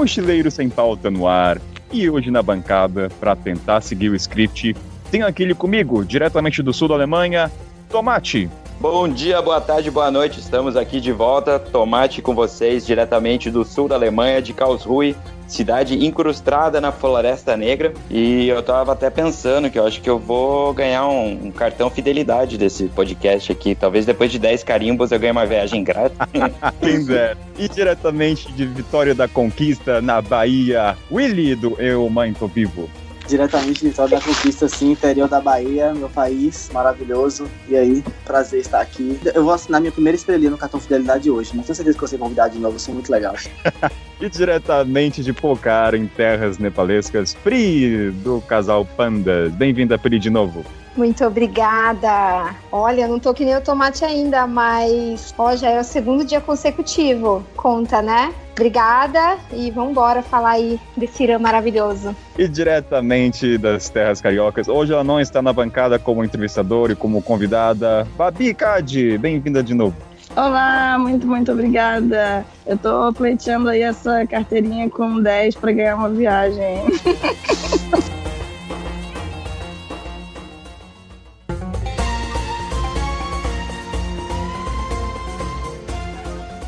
Mochileiro Sem Pauta no ar. E hoje na bancada, para tentar seguir o script, tenho aquele comigo, diretamente do sul da Alemanha, Tomate. Bom dia, boa tarde, boa noite. Estamos aqui de volta. Tomate com vocês, diretamente do sul da Alemanha, de Karlsruhe, cidade incrustada na Floresta Negra. E eu tava até pensando que eu acho que eu vou ganhar um, um cartão fidelidade desse podcast aqui. Talvez depois de 10 carimbos eu ganhe uma viagem grátis. Quem dera. E diretamente de Vitória da Conquista, na Bahia, Willy do Eu Mãe Tô Vivo diretamente de Vitória da Conquista, assim, interior da Bahia, meu país maravilhoso. E aí, prazer estar aqui. Eu vou assinar minha primeira estrelinha no cartão Fidelidade hoje, mas tenho certeza que você vai convidar de novo, vai ser muito legal. e diretamente de Pocar, em terras nepalescas, Pri, do casal Panda. Bem-vinda, Pri, de novo. Muito obrigada. Olha, não tô que nem o tomate ainda, mas ó, já é o segundo dia consecutivo. Conta, né? Obrigada e vamos embora falar aí desse Irã maravilhoso. E diretamente das terras cariocas, hoje ela não está na bancada como entrevistadora e como convidada. Babi Cade, bem-vinda de novo. Olá, muito, muito obrigada. Eu tô pleiteando aí essa carteirinha com 10 para ganhar uma viagem.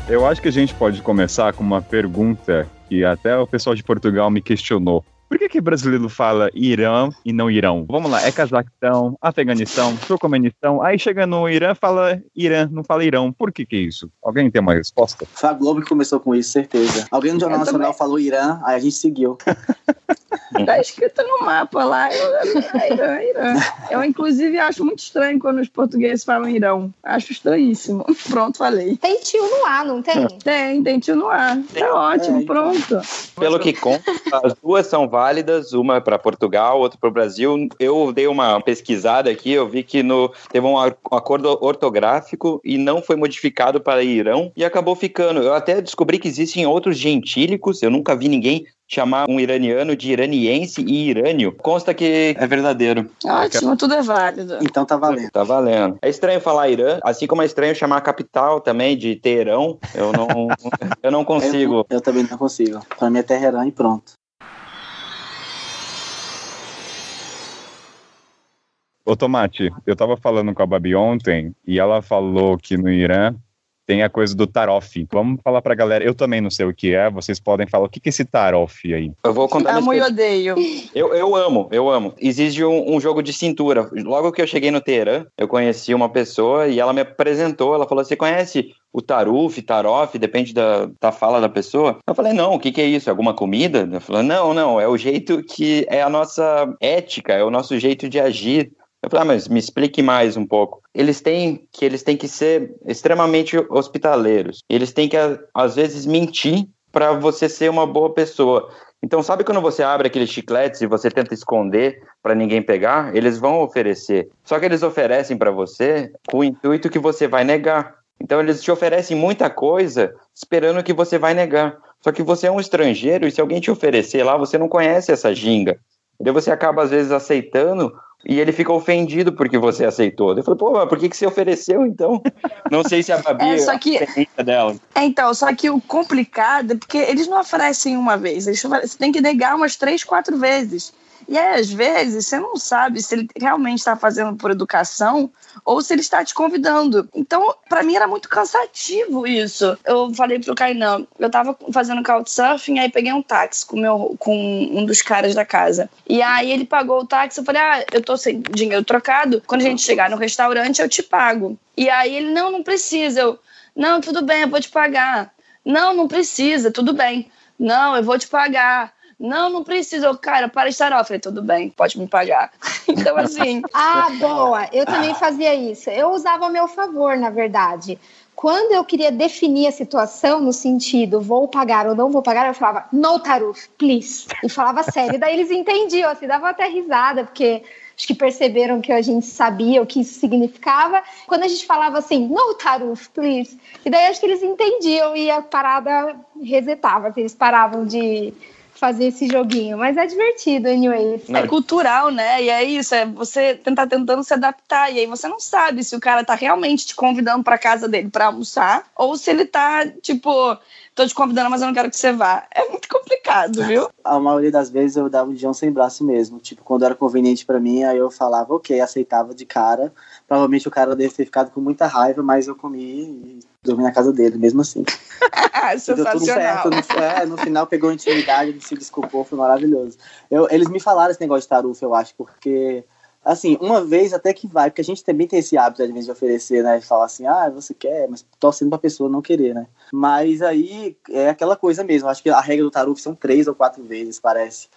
Eu acho que a gente pode começar com uma pergunta que até o pessoal de Portugal me questionou. Por que, que brasileiro fala Irã e não Irão? Vamos lá, é Cazaquistão, Afeganistão, Turcomenistão. Aí chega no Irã, fala Irã, não fala Irão. Por que que é isso? Alguém tem uma resposta? Foi a Globo que começou com isso, certeza. Alguém no Jornal Eu Nacional também. falou Irã, aí a gente seguiu. Tá escrito no mapa lá, Irã, Irã. Eu, inclusive, acho muito estranho quando os portugueses falam Irão. Acho estranhíssimo. Pronto, falei. Tem tio no ar, não tem? Tem, tem tio no ar. Tá ótimo, é, então. pronto. Pelo que conta, as duas são válidas, uma para Portugal, outra para o Brasil. Eu dei uma pesquisada aqui, eu vi que no, teve um acordo ortográfico e não foi modificado para Irão e acabou ficando. Eu até descobri que existem outros gentílicos, eu nunca vi ninguém chamar um iraniano de iraniense e irânio, consta que é verdadeiro. Ótimo, tudo é válido. Então tá valendo. Tá valendo. É estranho falar Irã, assim como é estranho chamar a capital também de Teherão. Eu não, eu não consigo. Eu, eu, também não consigo. Pra mim é Teherã e pronto. Ô Tomate, eu tava falando com a Babi ontem e ela falou que no Irã tem a coisa do tarof. Vamos falar pra galera. Eu também não sei o que é, vocês podem falar o que, que é esse tarof aí. Eu vou contar. Amo e odeio. Eu, eu amo, eu amo. Existe um, um, jogo de cintura. Logo que eu cheguei no Teherã, eu conheci uma pessoa e ela me apresentou. Ela falou: Você conhece o taruf, tarof, depende da, da fala da pessoa. Eu falei, não, o que, que é isso? É alguma comida? Ela falou, não, não, é o jeito que é a nossa ética, é o nosso jeito de agir. Eu falei, ah, mas me explique mais um pouco. Eles têm que eles têm que ser extremamente hospitaleiros. Eles têm que às vezes mentir para você ser uma boa pessoa. Então, sabe quando você abre aqueles chicletes e você tenta esconder para ninguém pegar? Eles vão oferecer. Só que eles oferecem para você com o intuito que você vai negar. Então, eles te oferecem muita coisa esperando que você vai negar. Só que você é um estrangeiro e se alguém te oferecer lá, você não conhece essa ginga. E daí você acaba, às vezes, aceitando e ele fica ofendido porque você aceitou. Eu falei, pô, mas por que, que você ofereceu então? Não sei se a Babi é, só que, é dela. É, então, só que o complicado é porque eles não oferecem uma vez, eles você tem que negar umas três, quatro vezes. E aí, às vezes, você não sabe se ele realmente está fazendo por educação ou se ele está te convidando. Então, para mim era muito cansativo isso. Eu falei pro Kainan, eu tava fazendo couchsurfing, aí peguei um táxi com, meu, com um dos caras da casa. E aí ele pagou o táxi, eu falei, ah, eu tô sem dinheiro trocado, quando a gente chegar no restaurante eu te pago. E aí ele, não, não precisa. Eu, não, tudo bem, eu vou te pagar. Não, não precisa, tudo bem. Não, eu vou te pagar. Não, não precisa. Cara, para estar Eu falei, tudo bem, pode me pagar. Então, assim. ah, boa. Eu também fazia isso. Eu usava a meu favor, na verdade. Quando eu queria definir a situação no sentido vou pagar ou não vou pagar, eu falava no taruf, please. E falava sério. Daí eles entendiam, assim, davam até risada, porque acho que perceberam que a gente sabia o que isso significava. Quando a gente falava assim, no taruf, please. E daí acho que eles entendiam e a parada resetava, assim, eles paravam de fazer esse joguinho, mas é divertido, anyway. É cultural, né? E é isso, é você tentar tentando se adaptar. E aí você não sabe se o cara tá realmente te convidando para casa dele para almoçar ou se ele tá, tipo, tô te convidando, mas eu não quero que você vá. É muito complicado, viu? A maioria das vezes eu dava um João sem braço mesmo. Tipo, quando era conveniente para mim, aí eu falava, ok, aceitava de cara. Provavelmente o cara deve ter ficado com muita raiva, mas eu comi e dormi na casa dele, mesmo assim. deu tudo certo. No, é, no final pegou intimidade, ele se desculpou, foi maravilhoso. Eu, eles me falaram esse negócio de tarufa, eu acho, porque assim, uma vez até que vai, porque a gente também tem esse hábito, às vezes, de oferecer, né? De falar assim, ah, você quer, mas torcendo pra pessoa não querer, né? Mas aí é aquela coisa mesmo. Acho que a regra do taruf são três ou quatro vezes, parece.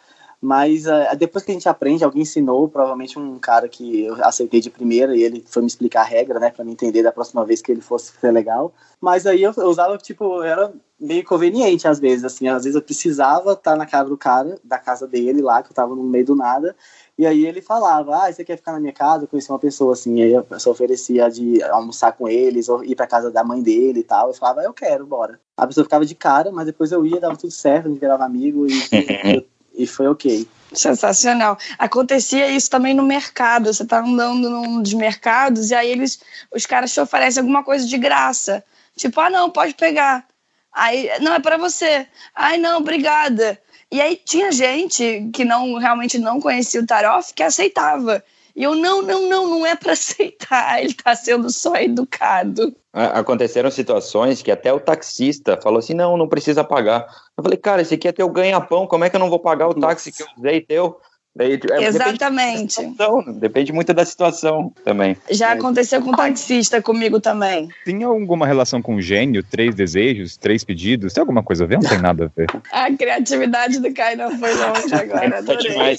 Mas uh, depois que a gente aprende, alguém ensinou, provavelmente um cara que eu aceitei de primeira e ele foi me explicar a regra, né, para me entender da próxima vez que ele fosse ser legal. Mas aí eu, eu usava, tipo, era meio conveniente às vezes, assim, às vezes eu precisava estar tá na casa do cara, da casa dele lá, que eu tava no meio do nada, e aí ele falava, ah, você quer ficar na minha casa? Eu conheci uma pessoa assim, aí a pessoa oferecia de almoçar com eles, ou ir pra casa da mãe dele e tal. Eu falava, eu quero, bora. A pessoa ficava de cara, mas depois eu ia, dava tudo certo, a gente virava amigo e, e foi ok. Sensacional. Acontecia isso também no mercado. Você tá andando num dos mercados e aí eles, os caras te oferecem alguma coisa de graça. Tipo, ah, não, pode pegar. Aí, não, é para você. Ai, não, obrigada. E aí tinha gente que não realmente não conhecia o Tarof que aceitava. E eu, não, não, não, não é para aceitar, ele está sendo só educado. Aconteceram situações que até o taxista falou assim: não, não precisa pagar. Eu falei, cara, esse aqui é teu ganha-pão, como é que eu não vou pagar o táxi que eu usei teu? Daí, é, Exatamente. Depende, depende, muito da situação também. Já aconteceu com taxista comigo também. Tem alguma relação com gênio? Três desejos, três pedidos? Tem alguma coisa a ver? Não tem nada a ver. a criatividade do Kainan foi longe agora. tá demais.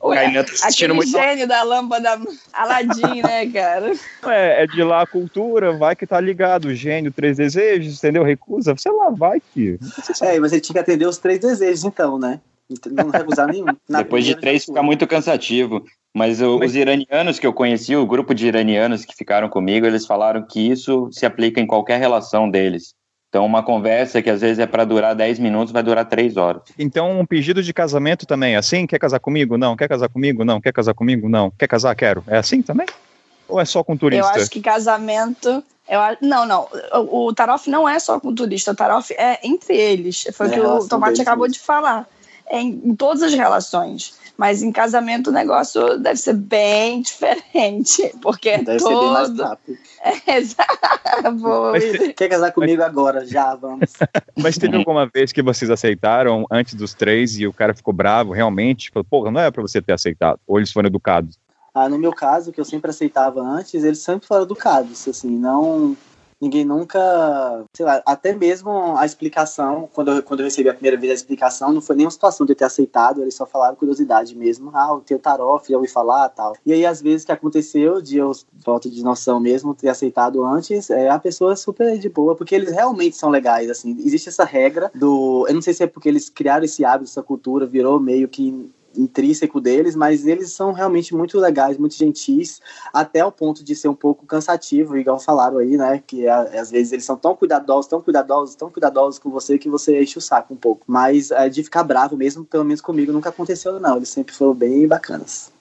O Kainan tá assistindo muito. gênio da lâmpada Aladim, né, cara? É, é de lá a cultura, vai que tá ligado. Gênio, três desejos, entendeu? Recusa, sei lá, vai que. É, mas ele tinha que atender os três desejos, então, né? Não recusar nenhum. Depois de três fica muito cansativo. Mas, Mas, os iranianos que eu conheci, o grupo de iranianos que ficaram comigo, eles falaram que isso se aplica em qualquer relação deles. Então, uma conversa que às vezes é para durar 10 minutos, vai durar 3 horas. Então, um pedido de casamento também é assim? Quer casar comigo? Não. Quer casar comigo? Não. Quer casar comigo? Não. Quer casar? Quero. É assim também? Ou é só com turista? Eu acho que casamento. Eu, não, não. O, o Tarof não é só com turista. O Tarof é entre eles. Foi o é, que o Tomate acabou de falar em, em todas as relações. Mas em casamento o negócio deve ser bem diferente, porque é deve todo... ser bem mais rápido. É, exato. Quer casar comigo agora? Já, vamos. Mas teve alguma vez que vocês aceitaram antes dos três e o cara ficou bravo, realmente? Falou, porra, não é pra você ter aceitado. Ou eles foram educados? Ah, no meu caso, que eu sempre aceitava antes, eles sempre foram educados, assim, não ninguém nunca, sei lá, até mesmo a explicação, quando eu, quando eu recebi a primeira vez a explicação, não foi nenhuma situação de eu ter aceitado, eles só falaram curiosidade mesmo. Ah, o teu tarof, já ouvi falar tal. E aí, às vezes, que aconteceu de eu, falta de noção mesmo, ter aceitado antes, é, a pessoa é super de boa, porque eles realmente são legais, assim. Existe essa regra do. Eu não sei se é porque eles criaram esse hábito, essa cultura, virou meio que intrínseco deles, mas eles são realmente muito legais, muito gentis, até o ponto de ser um pouco cansativo, igual falaram aí, né? Que às vezes eles são tão cuidadosos, tão cuidadosos, tão cuidadosos com você que você enche o saco um pouco. Mas é, de ficar bravo mesmo, pelo menos comigo, nunca aconteceu, não. Eles sempre foram bem bacanas.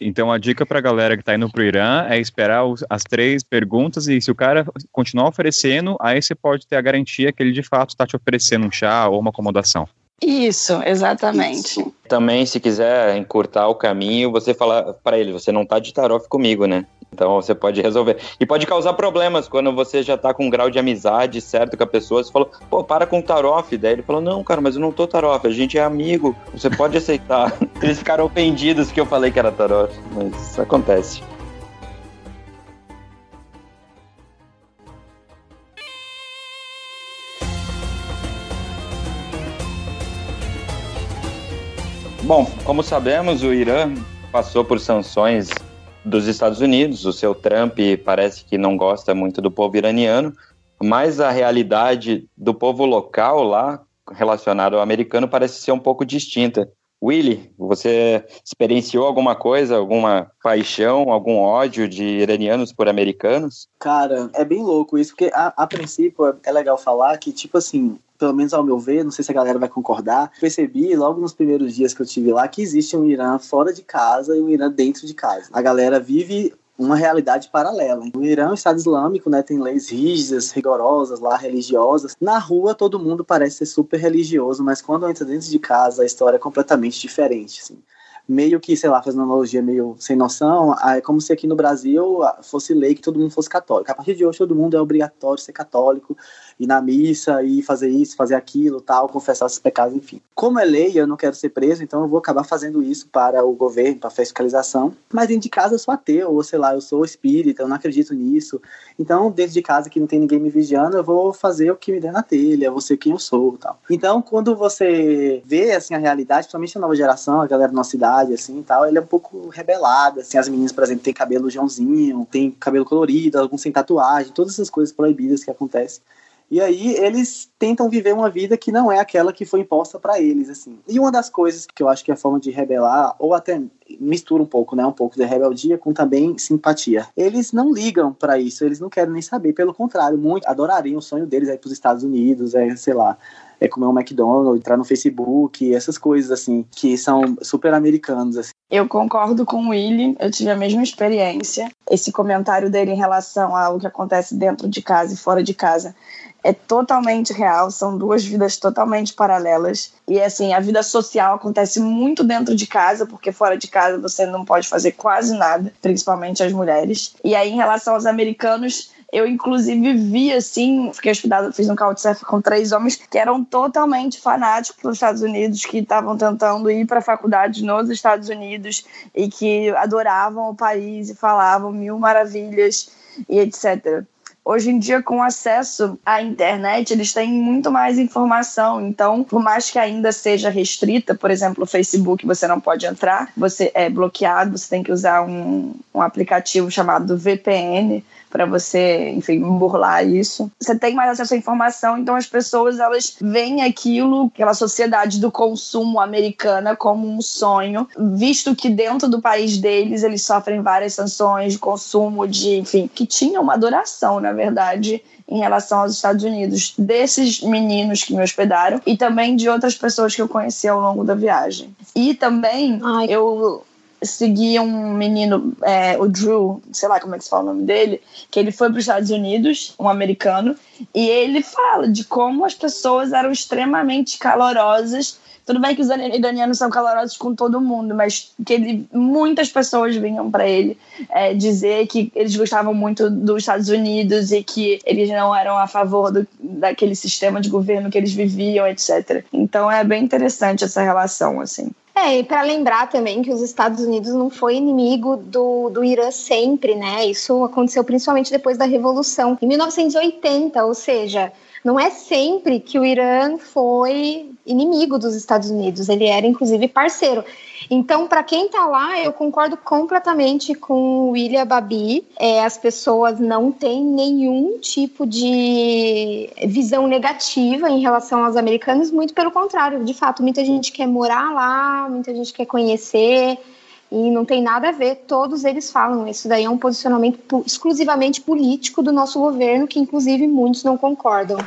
Então a dica para a galera que está indo para o Irã é esperar os, as três perguntas e se o cara continuar oferecendo, aí você pode ter a garantia que ele de fato está te oferecendo um chá ou uma acomodação. Isso, exatamente. Isso. Também, se quiser encurtar o caminho, você fala para ele, você não tá de tarof comigo, né? Então você pode resolver. E pode causar problemas quando você já tá com um grau de amizade certo com a pessoa. Você falou, pô, para com tarof. Daí ele falou, não, cara, mas eu não tô tarof, a gente é amigo, você pode aceitar. Eles ficaram ofendidos que eu falei que era tarof, mas isso acontece. Bom, como sabemos, o Irã passou por sanções dos Estados Unidos. O seu Trump parece que não gosta muito do povo iraniano, mas a realidade do povo local lá, relacionado ao americano, parece ser um pouco distinta. Willy, você experienciou alguma coisa, alguma paixão, algum ódio de iranianos por americanos? Cara, é bem louco isso, porque a, a princípio é legal falar que, tipo assim, pelo menos ao meu ver, não sei se a galera vai concordar, percebi logo nos primeiros dias que eu tive lá que existe um Irã fora de casa e um Irã dentro de casa. A galera vive uma realidade paralela. O Irã é um Estado Islâmico, né, tem leis rígidas, rigorosas, lá religiosas. Na rua todo mundo parece ser super religioso, mas quando entra dentro de casa a história é completamente diferente, assim meio que, sei lá, fazendo uma analogia meio sem noção, é como se aqui no Brasil fosse lei que todo mundo fosse católico. A partir de hoje todo mundo é obrigatório ser católico, ir na missa e fazer isso, fazer aquilo, tal, confessar esses pecados, enfim. Como é lei, eu não quero ser preso, então eu vou acabar fazendo isso para o governo, para a fiscalização. Mas dentro de casa eu sou ateu, ou sei lá, eu sou espírita, eu não acredito nisso. Então, dentro de casa que não tem ninguém me vigiando, eu vou fazer o que me der na telha, vou ser quem eu sou, tal. Então, quando você vê assim a realidade, principalmente a nova geração, a galera da nossa idade, assim, tal, ele é um pouco rebelada, assim, as meninas, por exemplo, têm cabelo joãozinho, tem cabelo colorido, alguns sem tatuagem, todas essas coisas proibidas que acontecem. E aí eles tentam viver uma vida que não é aquela que foi imposta para eles, assim. E uma das coisas que eu acho que é a forma de rebelar, ou até mistura um pouco, né, um pouco de rebeldia com também simpatia. Eles não ligam para isso, eles não querem nem saber, pelo contrário, muito adorariam o sonho deles é ir para os Estados Unidos, é, sei lá, é comer um McDonald's, entrar no Facebook, essas coisas assim, que são super americanos. Assim. Eu concordo com o Willy, eu tive a mesma experiência. Esse comentário dele em relação ao que acontece dentro de casa e fora de casa é totalmente real, são duas vidas totalmente paralelas. E assim, a vida social acontece muito dentro de casa, porque fora de casa você não pode fazer quase nada, principalmente as mulheres. E aí, em relação aos americanos, eu, inclusive, vi, assim, fiquei hospedada, fiz um couchsurfing com três homens que eram totalmente fanáticos dos Estados Unidos, que estavam tentando ir para faculdade nos Estados Unidos e que adoravam o país e falavam mil maravilhas e etc hoje em dia, com acesso à internet, eles têm muito mais informação. Então, por mais que ainda seja restrita, por exemplo, o Facebook você não pode entrar, você é bloqueado, você tem que usar um, um aplicativo chamado VPN para você, enfim, burlar isso. Você tem mais acesso à informação, então as pessoas elas veem aquilo, aquela sociedade do consumo americana como um sonho, visto que dentro do país deles eles sofrem várias sanções de consumo, de, enfim, que tinha uma adoração, na verdade, em relação aos Estados Unidos, desses meninos que me hospedaram e também de outras pessoas que eu conheci ao longo da viagem. E também Ai. eu segui um menino, é, o Drew, sei lá como é que se fala o nome dele, que ele foi para os Estados Unidos, um americano, e ele fala de como as pessoas eram extremamente calorosas. Tudo bem que os iranianos são calorosos com todo mundo, mas que ele, muitas pessoas vinham para ele é, dizer que eles gostavam muito dos Estados Unidos e que eles não eram a favor do, daquele sistema de governo que eles viviam, etc. Então é bem interessante essa relação, assim. É, e para lembrar também que os Estados Unidos não foi inimigo do, do Irã sempre, né? Isso aconteceu principalmente depois da Revolução, em 1980, ou seja, não é sempre que o Irã foi inimigo dos Estados Unidos, ele era inclusive parceiro. Então, para quem está lá, eu concordo completamente com o William Babi. É, as pessoas não têm nenhum tipo de visão negativa em relação aos americanos, muito pelo contrário. De fato, muita gente quer morar lá, muita gente quer conhecer e não tem nada a ver, todos eles falam. Isso daí é um posicionamento exclusivamente político do nosso governo, que inclusive muitos não concordam.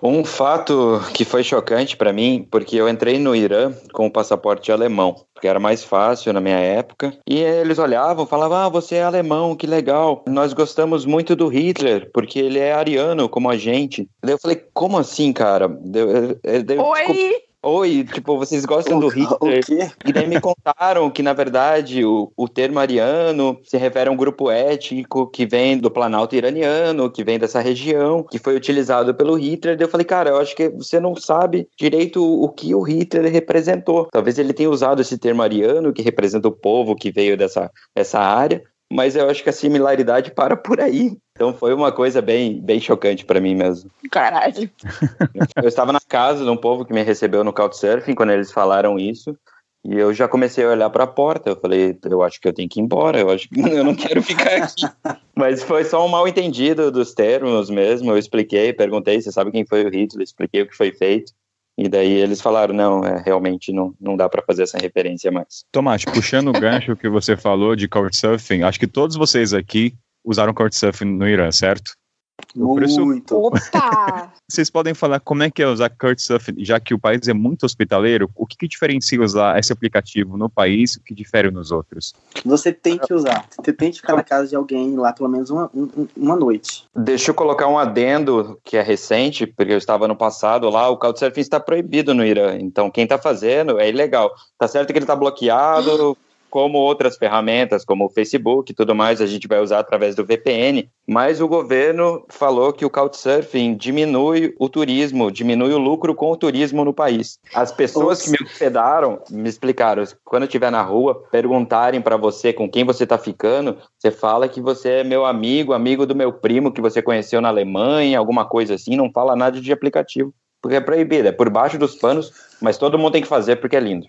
Um fato que foi chocante para mim, porque eu entrei no Irã com o passaporte alemão, porque era mais fácil na minha época, e eles olhavam, falavam: "Ah, você é alemão, que legal. Nós gostamos muito do Hitler, porque ele é ariano como a gente". Daí eu falei: "Como assim, cara?" Deu, deu, Oi. Oi, tipo, vocês gostam o, do Hitler? E daí me contaram que, na verdade, o, o termo ariano se refere a um grupo étnico que vem do Planalto iraniano, que vem dessa região, que foi utilizado pelo Hitler. Daí eu falei, cara, eu acho que você não sabe direito o que o Hitler representou. Talvez ele tenha usado esse termo ariano, que representa o povo que veio dessa, dessa área, mas eu acho que a similaridade para por aí. Então foi uma coisa bem, bem chocante para mim mesmo. Caralho. Eu estava na casa de um povo que me recebeu no Couchsurfing quando eles falaram isso. E eu já comecei a olhar para a porta. Eu falei, eu acho que eu tenho que ir embora. Eu acho que eu não quero ficar aqui. Mas foi só um mal entendido dos termos mesmo. Eu expliquei, perguntei, você sabe quem foi o Hitler? Expliquei o que foi feito. E daí eles falaram, não, é, realmente não, não dá para fazer essa referência mais. Tomás, puxando o gancho que você falou de Couchsurfing, acho que todos vocês aqui usaram Couchsurfing no Irã, certo? Preço- Muito. Opa! Vocês podem falar como é que é usar Couchsurfing, já que o país é muito hospitaleiro, o que, que diferencia usar esse aplicativo no país, o que difere nos outros? Você tem que usar. Você tem que ficar na casa de alguém lá pelo menos uma, um- uma noite. Deixa eu colocar um adendo que é recente, porque eu estava no passado lá, o Couchsurfing está proibido no Irã. Então, quem está fazendo é ilegal. Tá certo que ele está bloqueado, como outras ferramentas, como o Facebook e tudo mais, a gente vai usar através do VPN. Mas o governo falou que o Couchsurfing diminui o turismo, diminui o lucro com o turismo no país. As pessoas que me hospedaram me explicaram, quando estiver na rua, perguntarem para você com quem você está ficando, você fala que você é meu amigo, amigo do meu primo que você conheceu na Alemanha, alguma coisa assim, não fala nada de aplicativo, porque é proibido, é por baixo dos panos, mas todo mundo tem que fazer porque é lindo.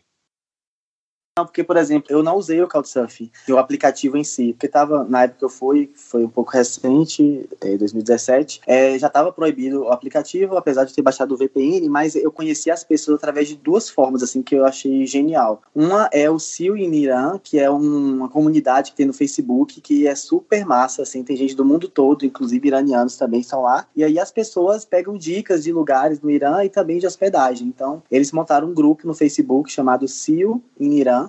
Porque, por exemplo, eu não usei o Couchsurfing, o aplicativo em si, porque tava, na época que eu fui, foi um pouco recente, em 2017, é, já estava proibido o aplicativo, apesar de ter baixado o VPN, mas eu conheci as pessoas através de duas formas, assim, que eu achei genial. Uma é o Sil in Irã, que é um- uma comunidade que tem no Facebook, que é super massa, assim, tem gente do mundo todo, inclusive iranianos também estão lá, e aí as pessoas pegam dicas de lugares no Irã e também de hospedagem. Então, eles montaram um grupo no Facebook chamado Sil in Irã,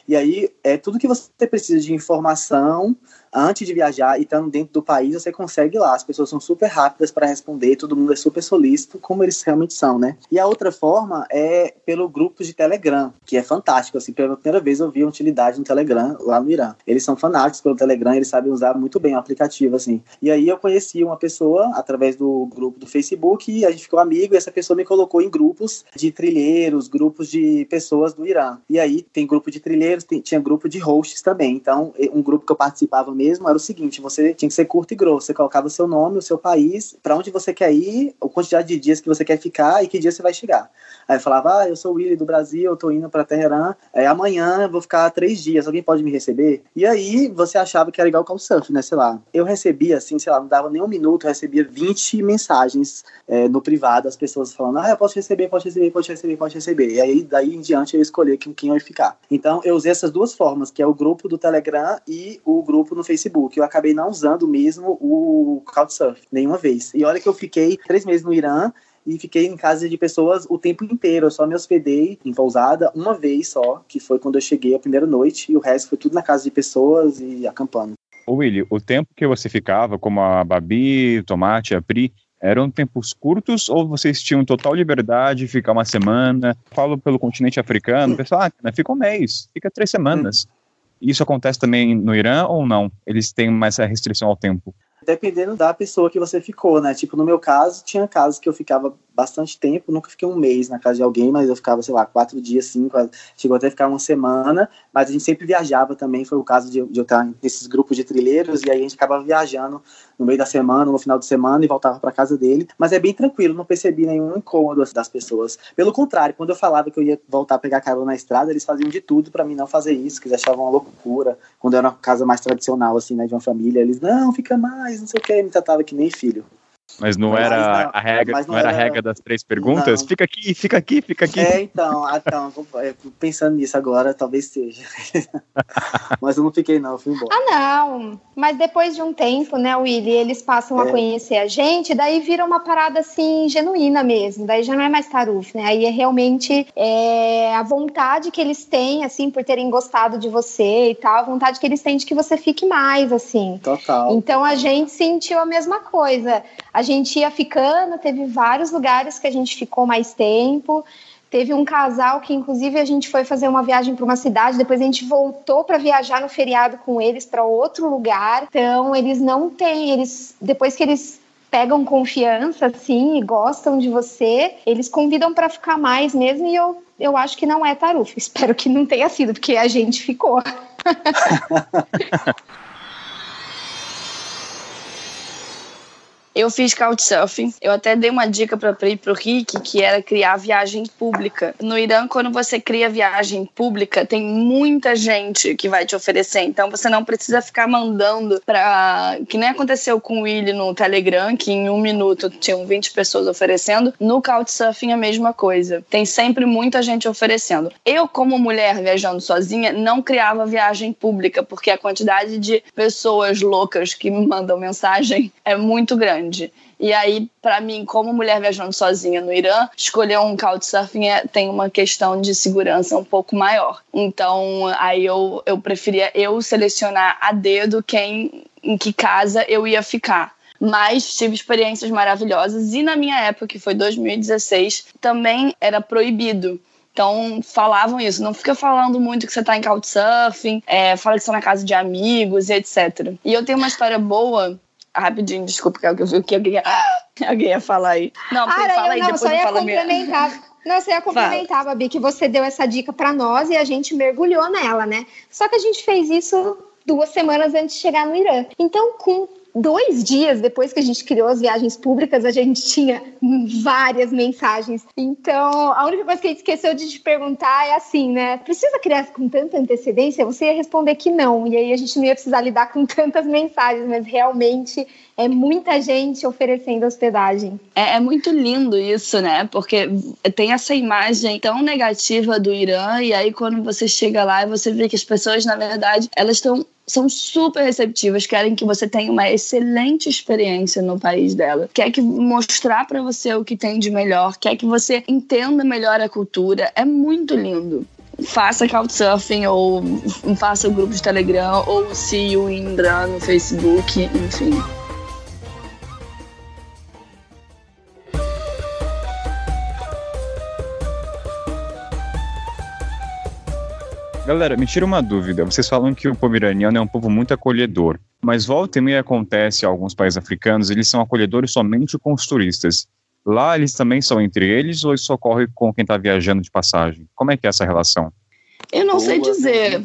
e aí, é tudo que você precisa de informação antes de viajar e estando dentro do país, você consegue lá. As pessoas são super rápidas para responder, todo mundo é super solícito, como eles realmente são, né? E a outra forma é pelo grupo de Telegram, que é fantástico. Assim, pela primeira vez eu vi a utilidade no Telegram lá no Irã. Eles são fanáticos pelo Telegram, eles sabem usar muito bem o aplicativo, assim. E aí eu conheci uma pessoa através do grupo do Facebook e a gente ficou amigo e essa pessoa me colocou em grupos de trilheiros, grupos de pessoas do Irã. E aí tem grupo de trilheiros, tinha grupo de hosts também. Então, um grupo que eu participava mesmo era o seguinte: você tinha que ser curto e grosso. Você colocava o seu nome, o seu país, para onde você quer ir, a quantidade de dias que você quer ficar e que dia você vai chegar. Aí eu falava, ah, eu sou o Willy do Brasil, eu tô indo para Teherã, é, amanhã eu vou ficar três dias, alguém pode me receber? E aí você achava que era igual o Couchsurfing, né, sei lá. Eu recebia, assim, sei lá, não dava nem um minuto, eu recebia 20 mensagens é, no privado, as pessoas falando, ah, eu posso receber, posso receber, posso receber, posso receber. E aí, daí em diante, eu escolhi com quem eu ia ficar. Então, eu usei essas duas formas, que é o grupo do Telegram e o grupo no Facebook. Eu acabei não usando mesmo o Couchsurfing, nenhuma vez. E olha que eu fiquei três meses no Irã, e fiquei em casa de pessoas o tempo inteiro. Eu só me hospedei em pousada uma vez só, que foi quando eu cheguei a primeira noite, e o resto foi tudo na casa de pessoas e acampando. Ô Willy, o tempo que você ficava, como a Babi, Tomate, a Pri, eram tempos curtos ou vocês tinham total liberdade de ficar uma semana? Falo pelo continente africano, o pessoal, ah, né, fica um mês, fica três semanas. Isso acontece também no Irã ou não? Eles têm mais essa restrição ao tempo? Dependendo da pessoa que você ficou, né? Tipo, no meu caso, tinha casos que eu ficava bastante tempo, nunca fiquei um mês na casa de alguém, mas eu ficava, sei lá, quatro dias, cinco, chegou até ficar uma semana, mas a gente sempre viajava também, foi o caso de, de eu estar nesses grupos de trilheiros, e aí a gente acabava viajando no meio da semana, no final de semana, e voltava para casa dele, mas é bem tranquilo, não percebi nenhum incômodo das pessoas. Pelo contrário, quando eu falava que eu ia voltar a pegar carona na estrada, eles faziam de tudo para mim não fazer isso, que eles achavam uma loucura, quando era uma casa mais tradicional, assim, né, de uma família, eles, não, fica mais, não sei o que, me tratava que nem filho. Mas não Mas era não- a regra, não, não era a era- regra das três perguntas? Não. Fica aqui, fica aqui, fica aqui. É, então, ah, então, pensando nisso agora, talvez seja. Mas eu não fiquei, não, eu fui embora. Ah, não. Mas depois de um tempo, né, Willy, eles passam a É. conhecer a gente, daí vira uma parada assim, genuína mesmo. Daí já não é mais taruf, né? Aí é realmente é, a vontade que eles têm, assim, por terem gostado de você e tal, a vontade que eles têm de que você fique mais, assim. Total. Então a gente sentiu a mesma coisa. A gente ia ficando, teve vários lugares que a gente ficou mais tempo. Teve um casal que, inclusive, a gente foi fazer uma viagem para uma cidade, depois a gente voltou para viajar no feriado com eles para outro lugar. Então, eles não têm, eles depois que eles pegam confiança assim e gostam de você, eles convidam para ficar mais mesmo e eu eu acho que não é tarufa. Espero que não tenha sido, porque a gente ficou. Eu fiz couchsurfing. Eu até dei uma dica para ir pro Rick, que era criar viagem pública. No Irã, quando você cria viagem pública, tem muita gente que vai te oferecer. Então você não precisa ficar mandando para que nem aconteceu com o Willy no Telegram, que em um minuto tinham 20 pessoas oferecendo. No couchsurfing a mesma coisa. Tem sempre muita gente oferecendo. Eu, como mulher viajando sozinha, não criava viagem pública, porque a quantidade de pessoas loucas que me mandam mensagem é muito grande. Grande. E aí, para mim, como mulher viajando sozinha no Irã, escolher um couchsurfing é, tem uma questão de segurança um pouco maior. Então, aí eu, eu preferia eu selecionar a dedo quem em que casa eu ia ficar mas tive experiências maravilhosas e na minha época, que foi 2016, também era proibido. Então, falavam isso. Não fica falando muito que você tá em couchsurfing, é, fala que você tá na casa de amigos e etc. E eu tenho uma história boa. Rapidinho, desculpa, que eu vi que alguém ia, alguém ia falar aí. Não, ah, fala eu, aí, não, depois só ia complementar. Minha... Não, você ia complementar, Babi, que você deu essa dica para nós e a gente mergulhou nela, né? Só que a gente fez isso duas semanas antes de chegar no Irã. Então, com dois dias depois que a gente criou as viagens públicas, a gente tinha várias mensagens. Então, a única coisa que a gente esqueceu de te perguntar é assim, né? Precisa criar com tanta antecedência? Você ia responder que não. E aí a gente não ia precisar lidar com tantas mensagens, mas realmente é muita gente oferecendo hospedagem. É, é, muito lindo isso, né? Porque tem essa imagem tão negativa do Irã, e aí quando você chega lá, você vê que as pessoas, na verdade, elas estão são super receptivas, querem que você tenha uma excelente experiência no país dela, quer que mostrar para você o que tem de melhor, quer que você entenda melhor a cultura. É muito lindo faça Couchsurfing ou faça o grupo de Telegram ou see you Indra no Facebook, enfim. Galera, me tira uma dúvida. Vocês falam que o povo iraniano é um povo muito acolhedor, mas volta e meia acontece em alguns países africanos, eles são acolhedores somente com os turistas. Lá eles também são entre eles ou isso ocorre com quem está viajando de passagem? Como é que é essa relação? Eu não Boa sei dizer.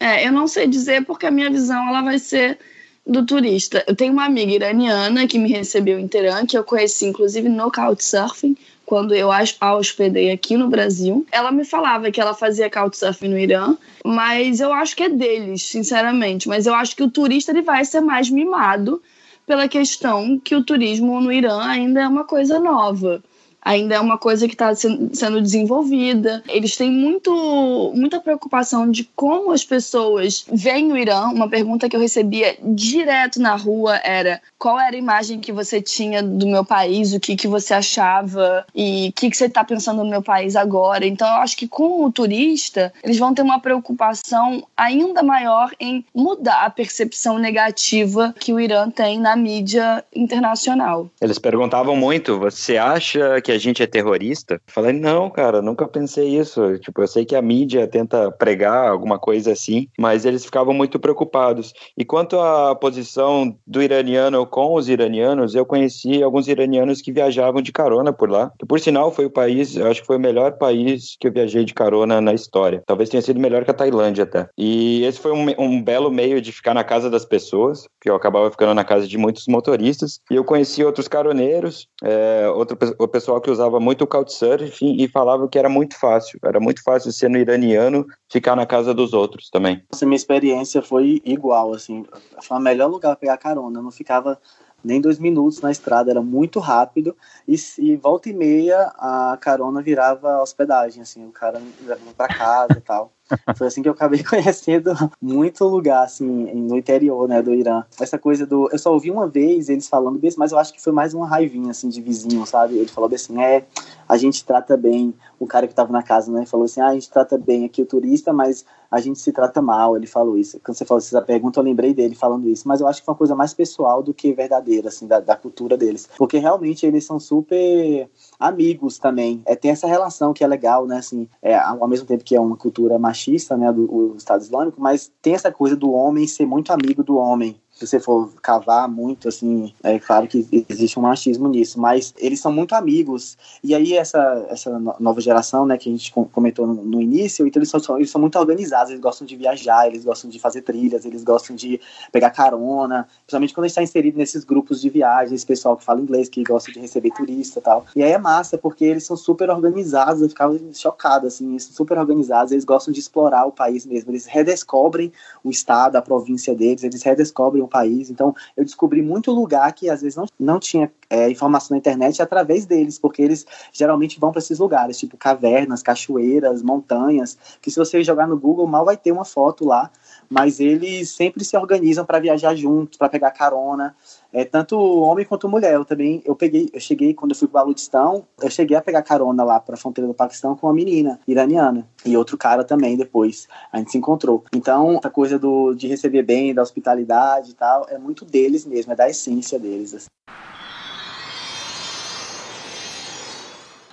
É, eu não sei dizer porque a minha visão ela vai ser do turista. Eu tenho uma amiga iraniana que me recebeu em Teherã, que eu conheci inclusive no Couchsurfing, quando eu a hospedei aqui no Brasil. Ela me falava que ela fazia couchsurfing no Irã, mas eu acho que é deles, sinceramente. Mas eu acho que o turista ele vai ser mais mimado pela questão que o turismo no Irã ainda é uma coisa nova ainda é uma coisa que está sendo desenvolvida. Eles têm muito, muita preocupação de como as pessoas veem o Irã. Uma pergunta que eu recebia direto na rua era qual era a imagem que você tinha do meu país, o que, que você achava e o que, que você está pensando no meu país agora. Então, eu acho que com o turista, eles vão ter uma preocupação ainda maior em mudar a percepção negativa que o Irã tem na mídia internacional. Eles perguntavam muito: você acha que a gente é terrorista? Eu falei, não, cara, nunca pensei isso. Tipo, eu sei que a mídia tenta pregar alguma coisa assim, mas eles ficavam muito preocupados. E quanto à posição do iraniano com os iranianos, eu conheci alguns iranianos que viajavam de carona por lá. Que, por sinal, foi o país, eu acho que foi o melhor país que eu viajei de carona na história. Talvez tenha sido melhor que a Tailândia até. E esse foi um, um belo meio de ficar na casa das pessoas, que eu acabava ficando na casa de muitos motoristas. E eu conheci outros caroneiros, é, outro o pessoal que usava muito o Couchsurfing e falava que era muito fácil. Era muito fácil sendo iraniano ficar na casa dos outros também. Nossa, minha experiência foi igual, assim. Foi o melhor lugar para pegar carona. Eu não ficava nem dois minutos na estrada, era muito rápido. E, e volta e meia a carona virava hospedagem, assim. O cara levava para casa e tal. Foi assim que eu acabei conhecendo muito lugar, assim, no interior, né, do Irã. Essa coisa do... Eu só ouvi uma vez eles falando desse, mas eu acho que foi mais uma raivinha, assim, de vizinho, sabe? Ele falou assim, é, a gente trata bem o cara que tava na casa, né? Falou assim, ah, a gente trata bem aqui o turista, mas a gente se trata mal. Ele falou isso. Quando você falou essa pergunta, eu lembrei dele falando isso. Mas eu acho que foi uma coisa mais pessoal do que verdadeira, assim, da, da cultura deles. Porque realmente eles são super amigos também. É, tem essa relação que é legal, né? Assim, é, ao mesmo tempo que é uma cultura machista, né, do, do Estado Islâmico, mas tem essa coisa do homem ser muito amigo do homem se você for cavar muito, assim, é claro que existe um machismo nisso, mas eles são muito amigos. E aí, essa, essa nova geração, né, que a gente comentou no, no início, então eles são, eles são muito organizados, eles gostam de viajar, eles gostam de fazer trilhas, eles gostam de pegar carona, principalmente quando a gente está inserido nesses grupos de viagem, esse pessoal que fala inglês, que gosta de receber turista e tal. E aí é massa, porque eles são super organizados, eu ficava chocado, assim, eles são super organizados, eles gostam de explorar o país mesmo, eles redescobrem o estado, a província deles, eles redescobrem país. Então, eu descobri muito lugar que às vezes não, não tinha é, informação na internet através deles, porque eles geralmente vão para esses lugares, tipo cavernas, cachoeiras, montanhas, que se você jogar no Google, mal vai ter uma foto lá, mas eles sempre se organizam para viajar juntos, para pegar carona. É, tanto homem quanto mulher. Eu também, eu peguei, eu cheguei, quando eu fui para Baludistão, eu cheguei a pegar carona lá para a fronteira do Paquistão com uma menina iraniana e outro cara também depois. A gente se encontrou. Então, essa coisa do, de receber bem, da hospitalidade e tal, é muito deles mesmo, é da essência deles. Assim.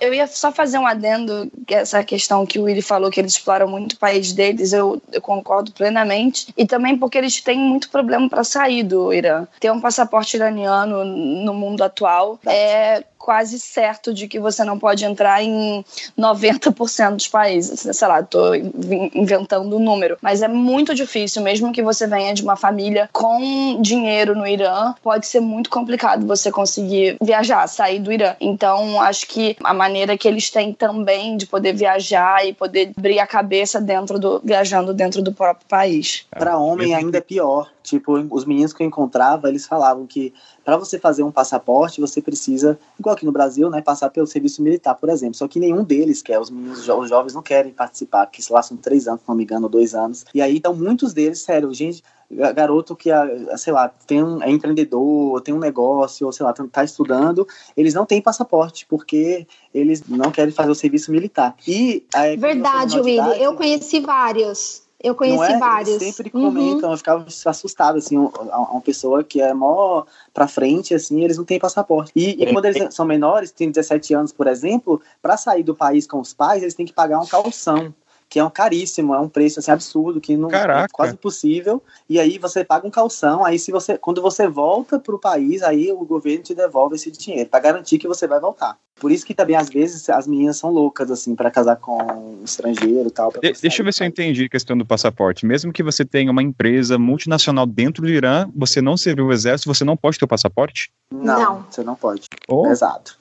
Eu ia só fazer um adendo, essa questão que o Willi falou, que eles exploram muito o país deles, eu, eu concordo plenamente. E também porque eles têm muito problema para sair do Irã. Ter um passaporte iraniano no mundo atual é quase certo de que você não pode entrar em 90% dos países. Sei lá, estou inventando um número. Mas é muito difícil, mesmo que você venha de uma família com dinheiro no Irã, pode ser muito complicado você conseguir viajar, sair do Irã. Então, acho que a maneira que eles têm também de poder viajar e poder abrir a cabeça dentro do viajando dentro do próprio país. Para homem ainda é pior. Tipo, os meninos que eu encontrava, eles falavam que para você fazer um passaporte, você precisa, igual aqui no Brasil, né, passar pelo serviço militar, por exemplo. Só que nenhum deles quer, os meninos, os jovens não querem participar, porque lá são três anos, se não me engano, dois anos. E aí, então, muitos deles, sério, gente, garoto que, sei lá, tem um, é empreendedor, tem um negócio, ou sei lá, tá estudando, eles não têm passaporte, porque eles não querem fazer o serviço militar. E Verdade, Willy, eu conheci vários. Eu conheci é? vários. Eles sempre comentam, uhum. eu ficava assustado, assim, uma pessoa que é mó pra frente, assim, eles não têm passaporte. E, e quando eles são menores, têm 17 anos, por exemplo, para sair do país com os pais, eles têm que pagar um calção que é um caríssimo, é um preço assim, absurdo, que não Caraca. é quase impossível. E aí você paga um calção, aí se você, quando você volta para o país, aí o governo te devolve esse dinheiro para garantir que você vai voltar. Por isso que também às vezes as meninas são loucas assim para casar com um estrangeiro, tal. De, deixa eu ver se eu entendi a questão do passaporte. Mesmo que você tenha uma empresa multinacional dentro do Irã, você não serviu o exército, você não pode ter o passaporte? Não, não. você não pode. Oh. Exato.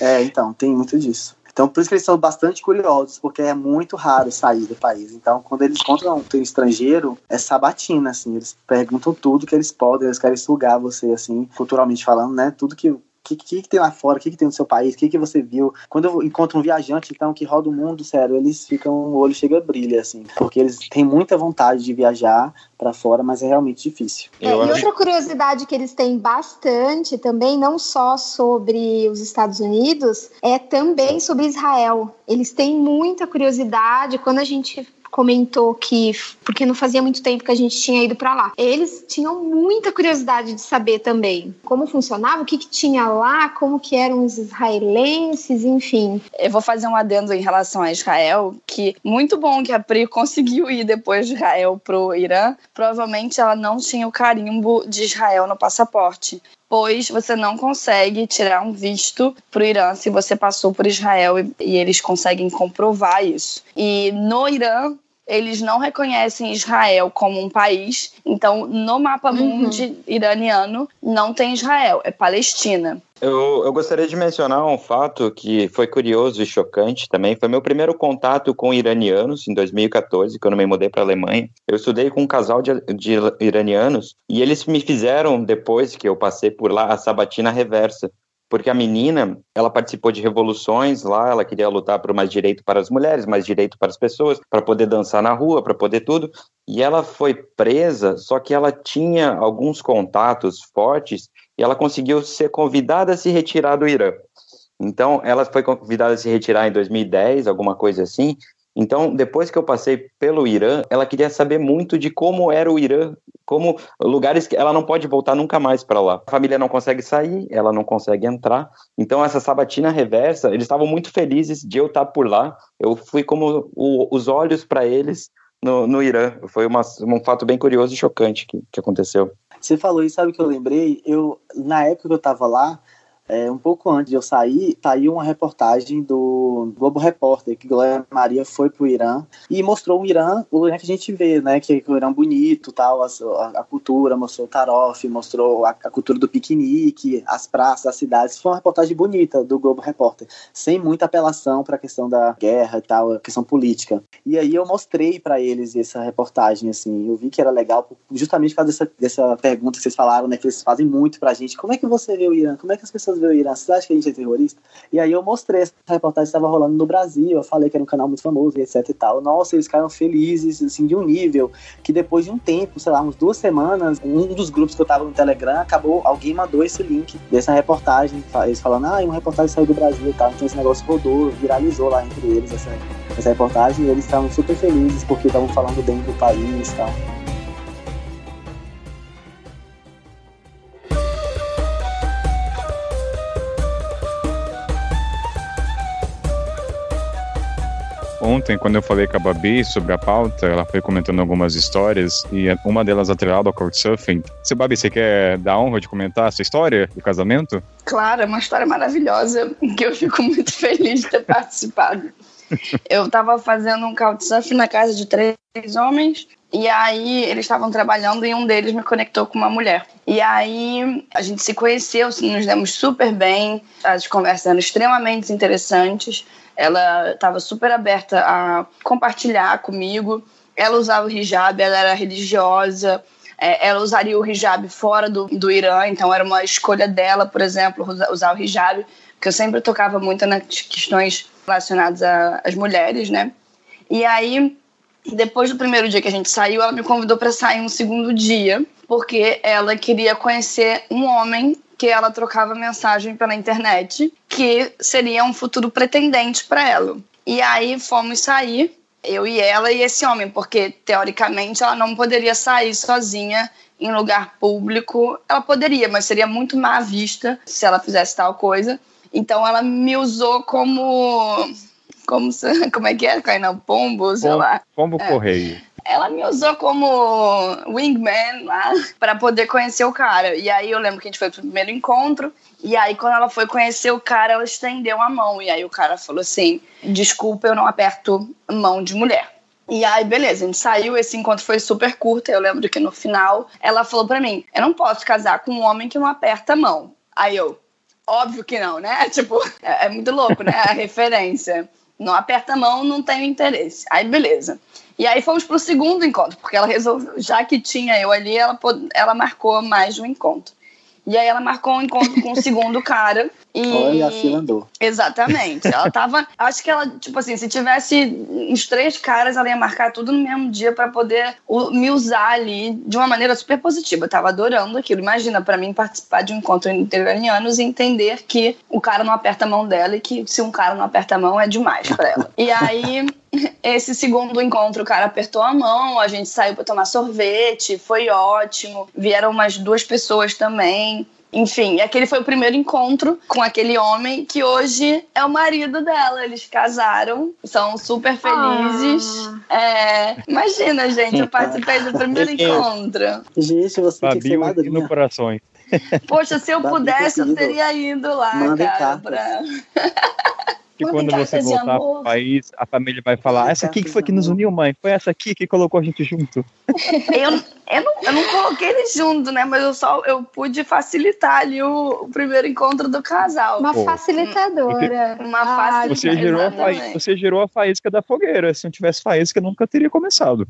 É, então, tem muito disso. Então, por isso que eles são bastante curiosos, porque é muito raro sair do país. Então, quando eles encontram um estrangeiro, é sabatina, assim, eles perguntam tudo que eles podem, eles querem sugar você, assim, culturalmente falando, né? Tudo que que, que, que, tem lá fora, o que, que tem no seu país, o que, que você viu. Quando eu encontro um viajante, então, que roda o mundo, sério, eles ficam, o olho chega a brilha, assim, porque eles têm muita vontade de viajar para fora, mas é realmente difícil. É, e outra curiosidade que eles têm bastante também, não só sobre os Estados Unidos, é também sobre Israel. Eles têm muita curiosidade. Quando a gente comentou que porque não fazia muito tempo que a gente tinha ido para lá. Eles tinham muita curiosidade de saber também como funcionava, o que, que tinha lá, como que eram os israelenses, enfim. Eu vou fazer um adendo em relação a Israel, que muito bom que a Pri conseguiu ir depois de Israel pro Irã. Provavelmente ela não tinha o carimbo de Israel no passaporte pois você não consegue tirar um visto para o Irã se você passou por Israel e, e, eles conseguem comprovar isso. E no Irã eles não reconhecem Israel como um país, então no mapa uhum. mundi iraniano não tem Israel, é Palestina. Eu, eu, gostaria de mencionar um fato que foi curioso e chocante também. Foi meu primeiro contato com iranianos em 2014, quando me mudei para a Alemanha. Eu estudei com um casal de, de, iranianos e eles me fizeram, depois que eu passei por lá, a sabatina reversa porque a menina, ela participou de revoluções lá, ela queria lutar por mais direito para as mulheres, mais direito para as pessoas, para poder dançar na rua, para poder tudo. E ela foi presa, só que ela tinha alguns contatos fortes e ela conseguiu ser convidada a se retirar do Irã. Então, ela foi convidada a se retirar em 2010, alguma coisa assim, então, depois que eu passei pelo Irã, ela queria saber muito de como era o Irã, como lugares que ela não pode voltar nunca mais para lá. A família não consegue sair, ela não consegue entrar. Então, essa sabatina reversa, eles estavam muito felizes de eu estar por lá. Eu fui como o, os olhos para eles no, no Irã. Foi uma, um fato bem curioso e chocante que, que aconteceu. Você falou isso, sabe o que eu lembrei? Eu, na época que eu estava lá, é, um pouco antes de eu sair, saiu uma reportagem do Globo Repórter, que Glória Maria foi pro Irã e mostrou o Irã, o Irã que a gente vê, né, que é o Irã bonito, tal, a, a, cultura, mostrou o tarof, mostrou a, a, cultura do piquenique, as praças, as cidades. Foi uma reportagem bonita do Globo Repórter, sem muita apelação para a questão da guerra e tal, a questão política. E aí eu mostrei para eles essa reportagem, assim, eu vi que era legal, justamente por causa dessa, dessa pergunta que vocês falaram, né, que eles fazem muito pra gente. Como é que você vê o Irã? Como é que as pessoas vamos ver o Irã, você acha que a gente é terrorista? E aí eu mostrei essa reportagem estava rolando no Brasil, eu falei que era um canal muito famoso etc e tal. Nossa, eles ficaram felizes, assim, de um nível que depois de um tempo, sei lá, uns duas semanas, um dos grupos que eu tava no Telegram, acabou, alguém mandou esse link dessa reportagem, eles falando, ah, uma reportagem saiu do Brasil e tal, então esse negócio rodou, viralizou lá entre eles essa, essa reportagem e eles estavam super felizes porque estavam falando bem do país e tal. Ontem, quando eu falei com a Babi sobre a pauta, ela foi comentando algumas histórias e uma delas atrelada ao Couchsurfing. Se Babi, você quer dar honra de comentar essa história do casamento? Claro, é uma história maravilhosa que eu fico muito feliz de ter participado. Eu estava fazendo um couchsurfing na casa de três homens e aí eles estavam trabalhando e um deles me conectou com uma mulher. E aí a gente se conheceu, nos demos super bem, as conversas eram extremamente interessantes. Ela estava super aberta a compartilhar comigo. Ela usava o hijab, ela era religiosa. É, ela usaria o hijab fora do, do Irã, então era uma escolha dela, por exemplo, usar o hijab, porque eu sempre tocava muito nas questões relacionadas às mulheres, né? E aí, depois do primeiro dia que a gente saiu, ela me convidou para sair um segundo dia, porque ela queria conhecer um homem que ela trocava mensagem pela internet, que seria um futuro pretendente para ela. E aí fomos sair, eu e ela e esse homem, porque teoricamente ela não poderia sair sozinha em lugar público. Ela poderia, mas seria muito má vista se ela fizesse tal coisa. Então ela me usou como como, como é que é? Caindo pombo, sei Pom, lá. Pombo É. correio. Ela me usou como wingman lá para poder conhecer o cara. E aí eu lembro que a gente foi pro primeiro encontro. E aí, quando ela foi conhecer o cara, ela estendeu a mão. E aí o cara falou assim: Desculpa, eu não aperto mão de mulher. E aí, beleza, a gente saiu, esse encontro foi super curto. Eu lembro que no final ela falou pra mim: Eu não posso casar com um homem que não aperta a mão. Aí eu, óbvio que não, né? Tipo, é, é muito louco, né? A referência. Não aperta a mão, não tenho interesse. Aí, beleza. E aí fomos pro segundo encontro, porque ela resolveu, já que tinha eu ali, ela, ela marcou mais um encontro. E aí ela marcou um encontro com o segundo cara. E... Olha, a fila andou. Exatamente. Ela tava. Acho que ela, tipo assim, se tivesse os três caras, ela ia marcar tudo no mesmo dia pra poder me usar ali de uma maneira super positiva. Eu tava adorando aquilo. Imagina, pra mim, participar de um encontro entre iranianos e entender que o cara não aperta a mão dela e que se um cara não aperta a mão é demais pra ela. E aí. Esse segundo encontro, o cara apertou a mão, a gente saiu pra tomar sorvete, foi ótimo. Vieram umas duas pessoas também. Enfim, aquele foi o primeiro encontro com aquele homem que hoje é o marido dela. Eles casaram, são super felizes. É, imagina, gente, eu participei do primeiro encontro. Gente, você tinha que ser madrinha. no corações. Poxa, se eu pudesse, eu teria ido lá, mandem cara. Pra... Que quando você de voltar pro país, a família vai falar: essa aqui que foi que nos uniu, mãe? Foi essa aqui que colocou a gente junto. Eu, eu, não, eu não coloquei eles junto, né? Mas eu só eu pude facilitar ali o, o primeiro encontro do casal. Uma Pô. facilitadora. Uma facilitadora. Você gerou, a faí- Exatamente. você gerou a faísca da fogueira. Se não tivesse faísca, nunca teria começado.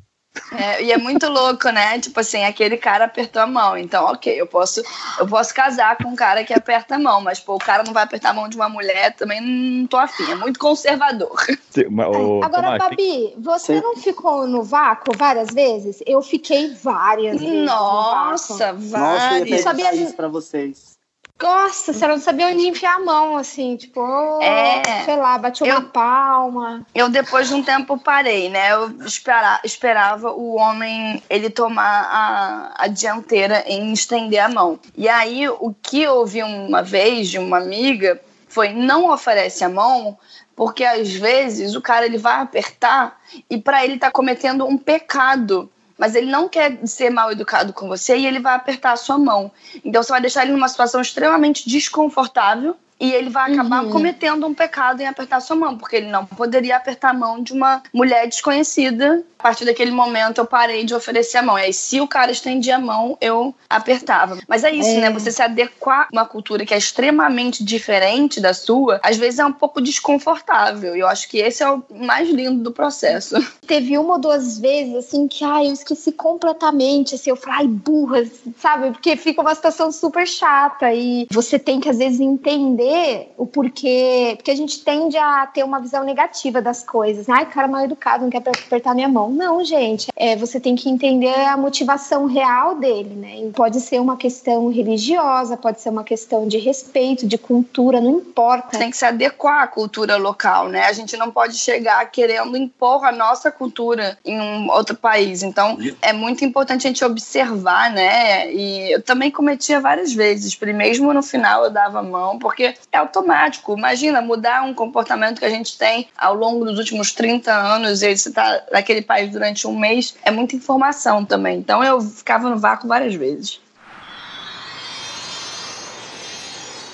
É, e é muito louco, né? Tipo assim, aquele cara apertou a mão. Então, ok, eu posso, eu posso casar com um cara que aperta a mão, mas pô, o cara não vai apertar a mão de uma mulher, também não tô afim. É muito conservador. Te- uma- ô, Agora, Tomás, Babi, você Sim. não ficou no vácuo várias vezes? Eu fiquei várias vezes. no Nossa, vácuo. Nossa, eu ia várias. Sabia- isso pra vocês. Nossa, você não sabia onde enfiar a mão, assim, tipo, oh, É. sei lá, bateu Eu- uma palma. Eu depois de um tempo parei, né? Eu espera, esperava o homem ele tomar a, a dianteira em estender a mão. E aí o que eu ouvi uma vez de uma amiga foi não oferece a mão porque às vezes o cara ele vai apertar e para ele tá cometendo um pecado. Mas ele não quer ser mal educado com você e ele vai apertar a sua mão. Então você vai deixar ele numa situação extremamente desconfortável e ele vai acabar Uhum. cometendo um pecado em apertar sua mão, porque ele não poderia apertar a mão de uma mulher desconhecida. A partir daquele momento eu parei de oferecer a mão. E aí, se o cara estendia a mão, eu apertava. Mas é isso, É. né? Você se adequar a uma cultura que é extremamente diferente da sua, às vezes é um pouco desconfortável. E eu acho que esse é o mais lindo do processo. Teve uma ou duas vezes, assim, que ai, eu esqueci completamente, assim, eu falei, ai, burra, sabe? Porque fica uma situação super chata e você tem que, às vezes, entender o porquê, porque a gente tende a ter uma visão negativa das coisas. né? Ai, cara mal educado, não quer apertar minha mão. Não, gente, é, você tem que entender a motivação real dele, né? E pode ser uma questão religiosa, pode ser uma questão de respeito, de cultura, não importa. tem que se adequar à cultura local, né? A gente não pode chegar querendo impor a nossa cultura em um outro país. Então, é muito importante a gente observar, né? E eu também cometia várias vezes. Mesmo no final eu dava a mão, porque é automático. Imagina mudar um comportamento que a gente tem ao longo dos últimos 30 anos e você tá naquele país durante um mês, é muita informação também. Então, eu ficava no vácuo várias vezes.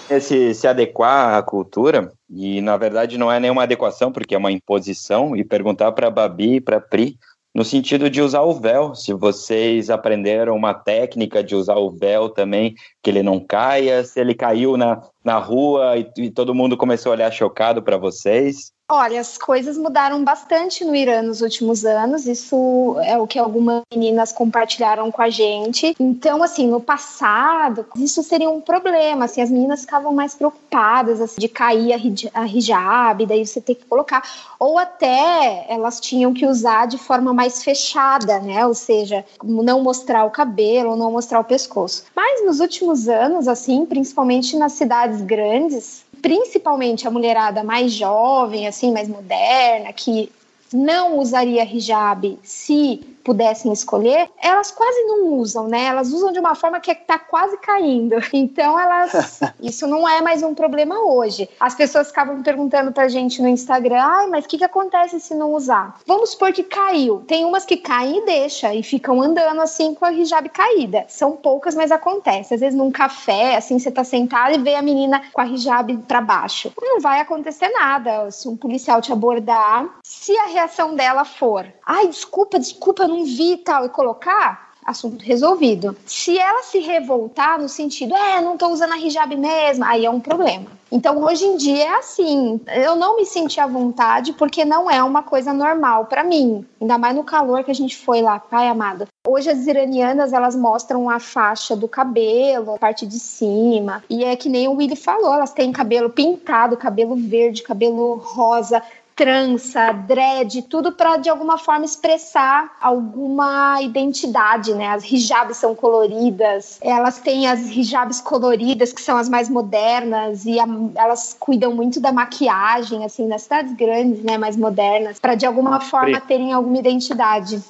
Esse se adequar à cultura, e na verdade não é nenhuma adequação, porque é uma imposição, e perguntar para Babi e para Pri, no sentido de usar o véu, se vocês aprenderam uma técnica de usar o véu também, que ele não caia, se ele caiu na, na rua e, e todo mundo começou a olhar chocado para vocês. Olha, as coisas mudaram bastante no Irã nos últimos anos. Isso é o que algumas meninas compartilharam com a gente. Então, assim, no passado, isso seria um problema. Assim, as meninas ficavam mais preocupadas assim, de cair a, hij- a hijab, daí você ter que colocar. Ou até elas tinham que usar de forma mais fechada, né? Ou seja, não mostrar o cabelo, não mostrar o pescoço. Mas nos últimos anos, assim, principalmente nas cidades grandes, principalmente a mulherada mais jovem, assim, mais moderna, que não usaria hijab se pudessem escolher, elas quase não usam, né? Elas usam de uma forma que está quase caindo. Então, elas. Isso não é mais um problema hoje. As pessoas ficavam perguntando pra gente no Instagram: ai, mas o que, que acontece se não usar? Vamos supor que caiu. Tem umas que caem e deixa e ficam andando assim com a hijab caída. São poucas, mas acontece. Às vezes num café, assim, você tá sentado e vê a menina com a hijab pra baixo. Não vai acontecer nada. Se um policial te abordar, se a reação dela for: ai, desculpa, desculpa, eu não vi e tal, e colocar, assunto resolvido. Se ela se revoltar no sentido, é, não tô usando a hijab mesmo, aí é um problema. Então, hoje em dia é assim, eu não me senti à vontade porque não é uma coisa normal para mim, ainda mais no calor que a gente foi lá, pai amado. Hoje as iranianas, elas mostram a faixa do cabelo, a parte de cima, e é que nem o Willy falou, elas têm cabelo pintado, cabelo verde, cabelo rosa, trança, dread, tudo para de alguma forma expressar alguma identidade, né? As hijabs são coloridas, elas têm as hijabs coloridas que são as mais modernas e a, elas cuidam muito da maquiagem, assim, nas cidades grandes, né, mais modernas, para de alguma forma terem alguma identidade.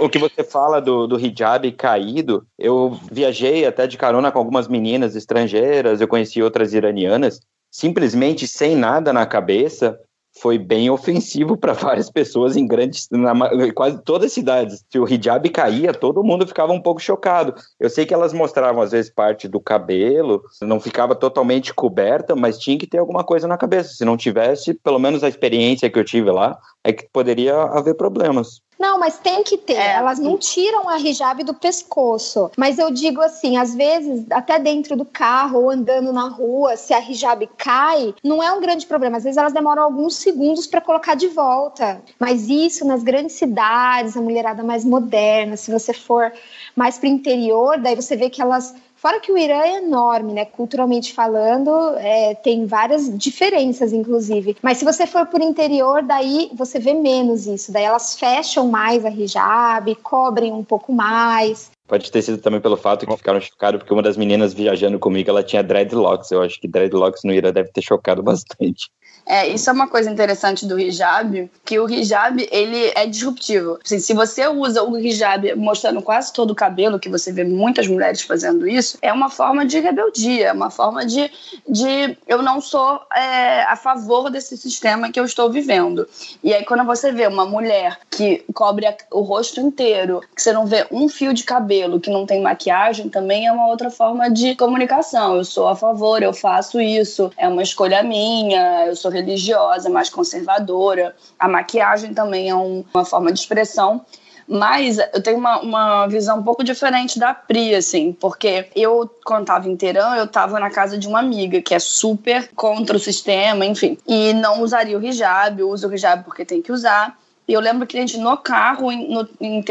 O que você fala do, do hijab caído, eu viajei até de carona com algumas meninas estrangeiras, eu conheci outras iranianas, simplesmente sem nada na cabeça, foi bem ofensivo para várias pessoas em grandes, na, quase todas as cidades. Se o hijab caía, todo mundo ficava um pouco chocado. Eu sei que elas mostravam às vezes parte do cabelo, não ficava totalmente coberta, mas tinha que ter alguma coisa na cabeça. Se não tivesse, pelo menos a experiência que eu tive lá, é que poderia haver problemas. Não, mas tem que ter. É. Elas não tiram a hijab do pescoço. Mas eu digo assim, às vezes, até dentro do carro ou andando na rua, se a hijab cai, não é um grande problema. Às vezes elas demoram alguns segundos para colocar de volta. Mas isso nas grandes cidades, a mulherada mais moderna, se você for mais para o interior, daí você vê que elas Fora que o Irã é enorme, né? Culturalmente falando, é, tem várias diferenças, inclusive. Mas se você for por interior, daí você vê menos isso. Daí elas fecham mais a hijab, cobrem um pouco mais. Pode ter sido também pelo fato que ficaram chocados, porque uma das meninas viajando comigo, ela tinha dreadlocks. Eu acho que dreadlocks no Irã deve ter chocado bastante. É, isso é uma coisa interessante do hijab, que o hijab, ele é disruptivo. Assim, se você usa o hijab mostrando quase todo o cabelo, que você vê muitas mulheres fazendo isso, é uma forma de rebeldia, é uma forma de, de eu não sou é, a favor desse sistema que eu estou vivendo. E aí quando você vê uma mulher que cobre o rosto inteiro, que você não vê um fio de cabelo, que não tem maquiagem, também é uma outra forma de comunicação. Eu sou a favor, eu faço isso, é uma escolha minha, eu sou religiosa, mais conservadora. A maquiagem também é um, uma forma de expressão. Mas eu tenho uma, uma visão um pouco diferente da Pri, assim, porque eu, quando tava Teherã, eu tava na casa de uma amiga que é super contra o sistema, enfim, e não usaria o hijab, eu uso o hijab porque tem que usar. E eu lembro que a gente no carro, no, em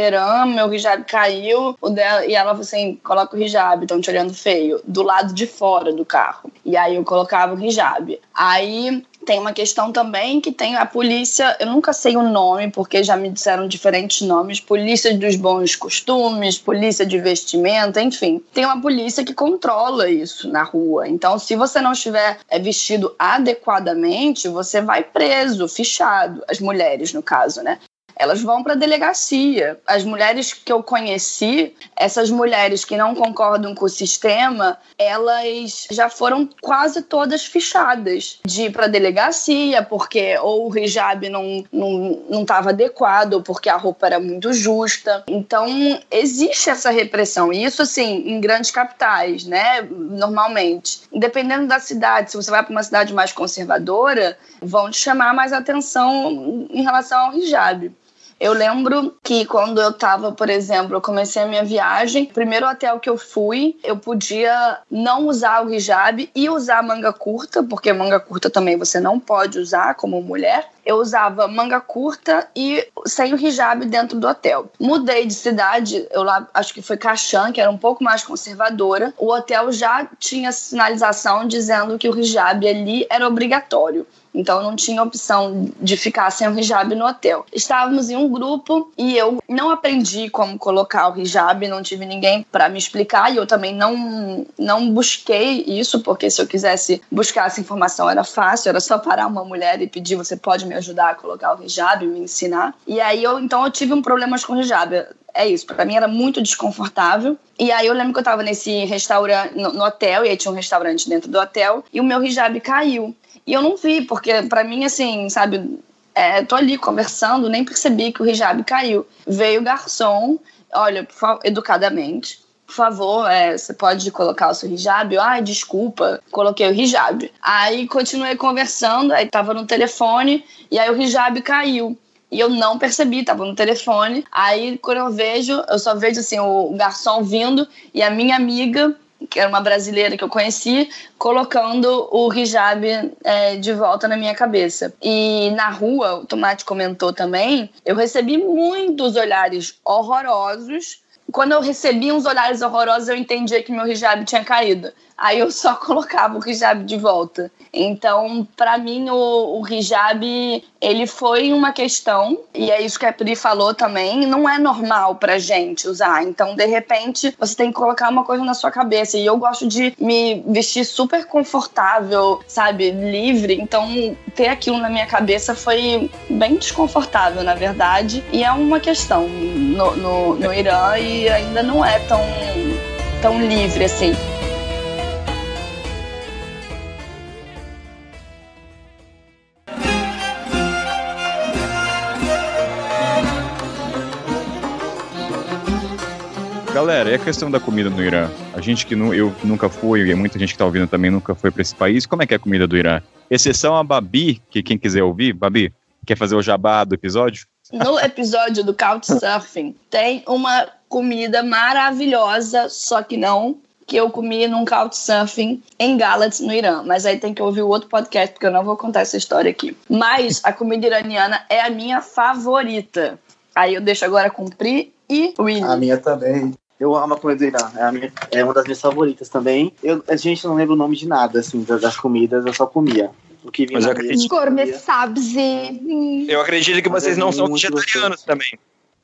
meu hijab caiu, o dela, e ela falou assim: coloca o hijab, estão te olhando feio, do lado de fora do carro. E aí eu colocava o hijab. Aí tem uma questão também que tem a polícia, eu nunca sei o nome, porque já me disseram diferentes nomes, polícia dos bons costumes, polícia de vestimenta, enfim. Tem uma polícia que controla isso na rua. Então, se você não estiver é, vestido adequadamente, você vai preso, fichado. As mulheres, no caso, né? Elas vão para a delegacia. As mulheres que eu conheci, essas mulheres que não concordam com o sistema, elas já foram quase todas fichadas de ir para a delegacia, porque ou o hijab não não não estava adequado, ou porque a roupa era muito justa. Então, existe essa repressão. E isso, assim, em grandes capitais, né? Normalmente. Dependendo da cidade, se você vai para uma cidade mais conservadora, vão te chamar mais atenção em relação ao hijab. Eu lembro que quando eu tava, por exemplo, eu comecei a minha viagem, primeiro hotel que eu fui, eu podia não usar o hijab e usar manga curta, porque manga curta também você não pode usar como mulher. Eu usava manga curta e sem o hijab dentro do hotel. Mudei de cidade, eu lá acho que foi Caxã, que era um pouco mais conservadora. O hotel já tinha sinalização dizendo que o hijab ali era obrigatório. Então não tinha opção de ficar sem o hijab no hotel. Estávamos em um grupo e eu não aprendi como colocar o hijab, não tive ninguém para me explicar e eu também não não busquei isso, porque se eu quisesse buscar essa informação era fácil, era só parar uma mulher e pedir, você pode me ajudar a colocar o hijab, me ensinar. E aí eu então eu tive um problemas com o hijab é isso, para mim era muito desconfortável. E aí eu lembro que eu tava nesse restaurante, no, no, hotel, e aí tinha um restaurante dentro do hotel, e o meu hijab caiu. E eu não vi, porque para mim, assim, sabe, é, tô ali conversando, nem percebi que o hijab caiu. Veio o garçom, olha, educadamente, por favor, é, você pode colocar o seu hijab? Eu, ai, desculpa, coloquei o hijab. Aí continuei conversando, aí tava no telefone, e aí o hijab caiu. E eu não percebi, tava no telefone. Aí, quando eu vejo, eu só vejo assim, o garçom vindo e a minha amiga que era uma brasileira que eu conheci, colocando o hijab é, de volta na minha cabeça. E na rua, o Tomate comentou também, eu recebi muitos olhares horrorosos. Quando eu recebi uns olhares horrorosos, eu entendia que meu hijab tinha caído aí eu só colocava o hijab de volta. Então, para mim, o, o hijab, ele foi uma questão, e é isso que a Pri falou também, não é normal pra gente usar. Então, de repente, você tem que colocar uma coisa na sua cabeça. E eu gosto de me vestir super confortável, sabe? Livre. Então, ter aquilo na minha cabeça foi bem desconfortável, na verdade. E é uma questão no, no, no Irã e ainda não é tão, tão livre assim. Galera, e a questão da comida no Irã? A gente que nu, eu nunca fui, e muita gente que tá ouvindo também nunca foi para esse país. Como é que é a comida do Irã? Exceção a Babi, que quem quiser ouvir, Babi, quer fazer o jabá do episódio? No episódio do Couchsurfing tem uma comida maravilhosa, só que não que eu comi num couchsurfing em Galatz, no Irã. Mas aí tem que ouvir o outro podcast, porque eu não vou contar essa história aqui. Mas a comida iraniana é a minha favorita. Aí eu deixo agora cumprir e Willy. A minha também. Eu amo a comida do Irã. É, minha, é uma das minhas favoritas também. Eu, a gente não lembra o nome de nada, assim, das comidas, eu só comia. O que vinha Mas eu acredito... Gourmet sabzi. Eu acredito que vocês não são vegetarianos também.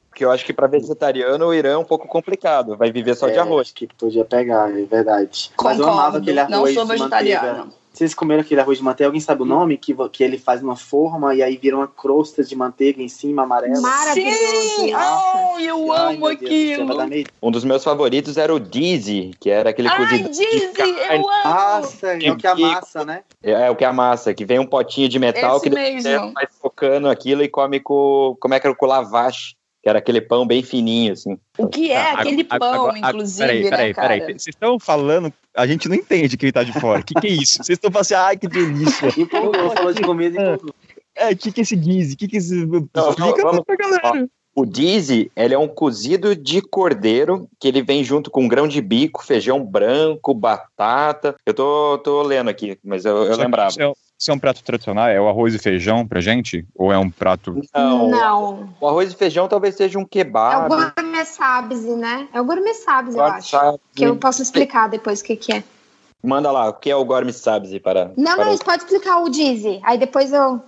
Porque eu acho que para vegetariano o Irã é um pouco complicado. Vai viver só é, de arroz. que podia pegar, é verdade. Concordo, Mas eu amava aquele arroz não sou vegetariano. Vocês comeram aquele arroz de manteiga? Alguém sabe o nome? Que, que ele faz uma forma e aí vira uma crosta de manteiga em cima, amarela. Maravilhoso. Sim! Oh, eu Ai, amo Deus aquilo! meio- Um dos meus favoritos era o Dizzy, que era aquele Ai, cozido Dizzy, carne. eu amo! Nossa, é o que amassa, né? É, é o que amassa, que vem um potinho de metal Esse que mesmo. vai focando aquilo e come com. Como é que era com lavache? Que era aquele pão bem fininho, assim. O que é Ah, aquele agora- pão, agora- inclusive, Peraí, né, peraí, cara? peraí. Vocês estão falando, a gente não entende quem tá de fora. O que, que é isso? Vocês estão falando assim, ai, que delícia. Empolgou, falou de comida e empolgou. É, o que, que é esse guise? O que, que é esse. Explica vamos- pra galera. O Dizzy, ele é um cozido de cordeiro que ele vem junto com grão de bico, feijão branco, batata. Eu tô, tô lendo aqui, mas eu, eu lembrava. Isso é, um prato tradicional? É o arroz e feijão pra gente? Ou é um prato. Não, Não. o arroz e feijão talvez seja um É o kebab. gourmet sabzi, né? É o gourmet sabzi, eu acho. sabzi. Que eu posso explicar depois o que, que é. Manda lá, o que é o gourmet sabzi para... Não, para não, pode explicar o Dizzy. Aí depois eu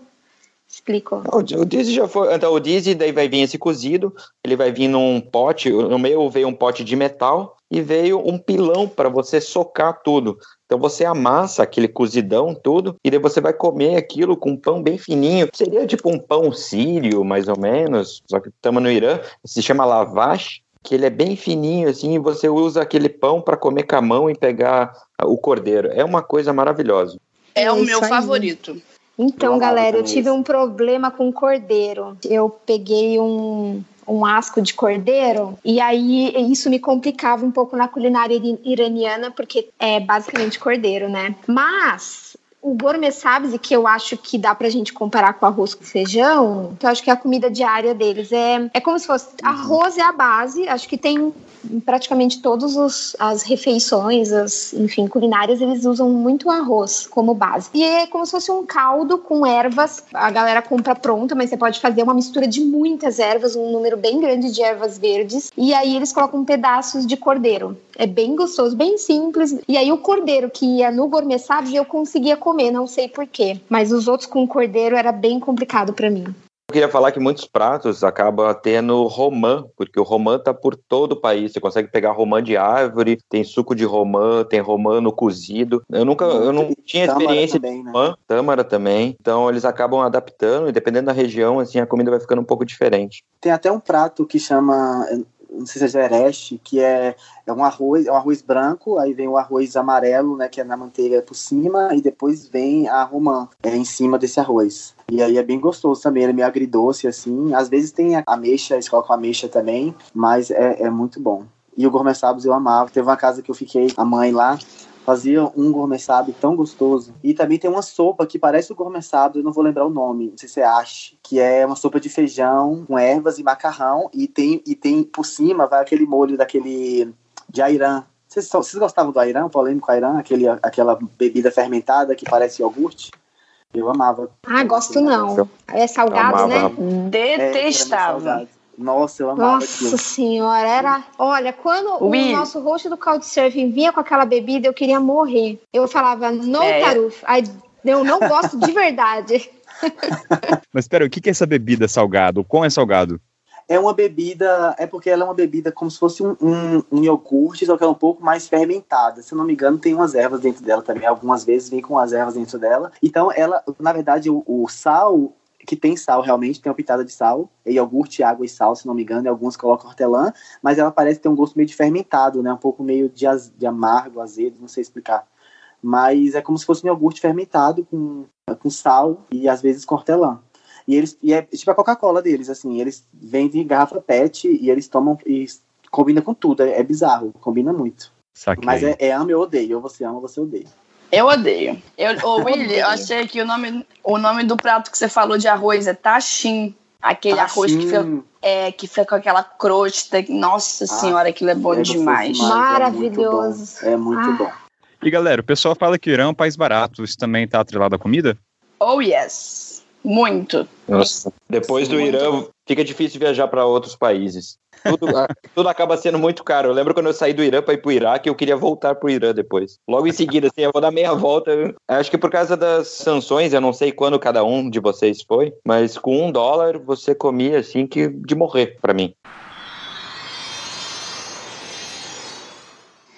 explico. O, o Dizzy já foi. Então, o Dizzy daí vai vir esse cozido, ele vai vir num pote, no meio veio um pote de metal e veio um pilão para você socar tudo. Então você amassa aquele cozidão tudo e daí você vai comer aquilo com um pão bem fininho. Seria tipo um pão sírio, mais ou menos, só que estamos no Irã, se chama lavash, que ele é bem fininho assim, e você usa aquele pão para comer com a mão e pegar o cordeiro. É uma coisa maravilhosa. É É o meu aí. favorito. Então, Eu galera, eu tive um problema com cordeiro. Eu peguei um, um asco de cordeiro e aí isso me complicava um pouco na culinária iraniana, porque é basicamente cordeiro, né? Mas o gourmet sabzi, que eu acho que dá pra gente comparar com arroz com feijão, que eu acho que é a comida diária deles. É, é como se fosse arroz é a base, acho que tem em praticamente todas as refeições, as, enfim, culinárias, eles usam muito arroz como base. E é como se fosse um caldo com ervas. A galera compra pronta, mas você pode fazer uma mistura de muitas ervas, um número bem grande de ervas verdes. E aí eles colocam pedaços de cordeiro. É bem gostoso, bem simples. E aí o cordeiro que ia no gourmet sabes, eu conseguia comer, não sei porquê. Mas os outros com cordeiro era bem complicado pra mim. Eu queria falar que muitos pratos acabam tendo romã, porque o romã tá por todo o país. Você consegue pegar romã de árvore, tem suco de romã, tem romã no cozido. Eu nunca, eu não tinha Tâmara experiência também, de né? romã, tâmara também. Então eles acabam adaptando e dependendo da região, assim, a comida vai ficando um pouco diferente. Tem até um prato que chama, não sei se é jereste, que é, é um arroz, é um arroz branco, aí vem o arroz amarelo, né, que é na manteiga por cima, e depois vem a romã é, em cima desse arroz. E aí é bem gostoso também, ele é meio agridoce, assim. Às vezes tem a ameixa, eles colocam ameixa também, mas é, é muito bom. E o gourmet sabos eu amava. Teve uma casa que eu fiquei, a mãe lá, fazia um gourmet sabe tão gostoso. E também tem uma sopa que parece o gourmet sabe, eu não vou lembrar o nome, não sei se você acha, que é uma sopa de feijão com ervas e macarrão e tem e tem por cima vai aquele molho daquele de airã. Vocês, vocês gostavam do airã, polêmico airã, aquele aquela bebida fermentada que parece iogurte? Eu amava. Ah, gosto não. É salgado, né? É, Detestava. salgado. Nossa, eu amava Nossa aquilo. senhora, era. Olha, quando Will. o nosso host do Couchsurfing vinha com aquela bebida, eu queria morrer. Eu falava, no É. taruf. Aí eu não gosto de verdade. Mas espera, o que, é essa bebida salgado? O quão é salgado? É uma bebida, é porque ela é uma bebida como se fosse um, um, um iogurte, só que ela é um pouco mais fermentada. Se eu não me engano, tem umas ervas dentro dela também. Algumas vezes vem com as ervas dentro dela. Então, ela, na verdade, o, o sal, que tem sal realmente, tem uma pitada de sal, é iogurte, água e sal, se não me engano, e alguns colocam hortelã, mas ela parece ter um gosto meio de fermentado, né? Um pouco meio de, az- de amargo, azedo, não sei explicar. Mas é como se fosse um iogurte fermentado com, com sal e às vezes com hortelã. E eles e é tipo a Coca-Cola deles, assim, eles vendem garrafa PET e eles tomam e combina com tudo, é, é bizarro, combina muito. Saquei. Mas é, é ama ou odeio, ou você ama ou você odeia. Eu odeio. Eu, ô, Willy, eu achei que o nome, o nome do prato que você falou de arroz é tachim. Aquele arroz que fica, Tachim, é, que fica com aquela crosta. Nossa senhora, aquilo é bom é demais. Maravilhoso. É muito bom. É muito Ah. bom. E galera, o pessoal fala que o Irã é um país barato. Isso também tá atrelado à comida? Oh, yes. Muito. Nossa. Depois do Irã, fica difícil viajar para outros países. Tudo, tudo acaba sendo muito caro. Eu lembro quando eu saí do Irã para ir pro Iraque, eu queria voltar pro Irã depois. Logo em seguida, assim, eu vou dar meia volta. Acho que por causa das sanções, eu não sei quando cada um de vocês foi, mas com um dólar você comia assim que de morrer para mim.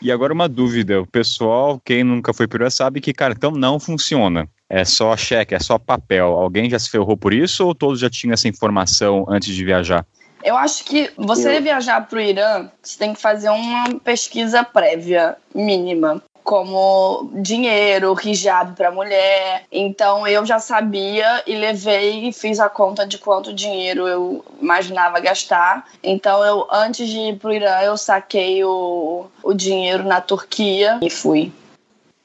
E agora uma dúvida, o pessoal, quem nunca foi para sabe que cartão não funciona. É só cheque, é só papel. Alguém já se ferrou por isso ou todos já tinham essa informação antes de viajar? Eu acho que você Eu- viajar para o Irã, você tem que fazer uma pesquisa prévia mínima, como dinheiro, hijab para mulher. Então eu já sabia e levei e fiz a conta de quanto dinheiro eu imaginava gastar. Então eu antes de ir para o Irã, eu saquei o, o dinheiro na Turquia e fui.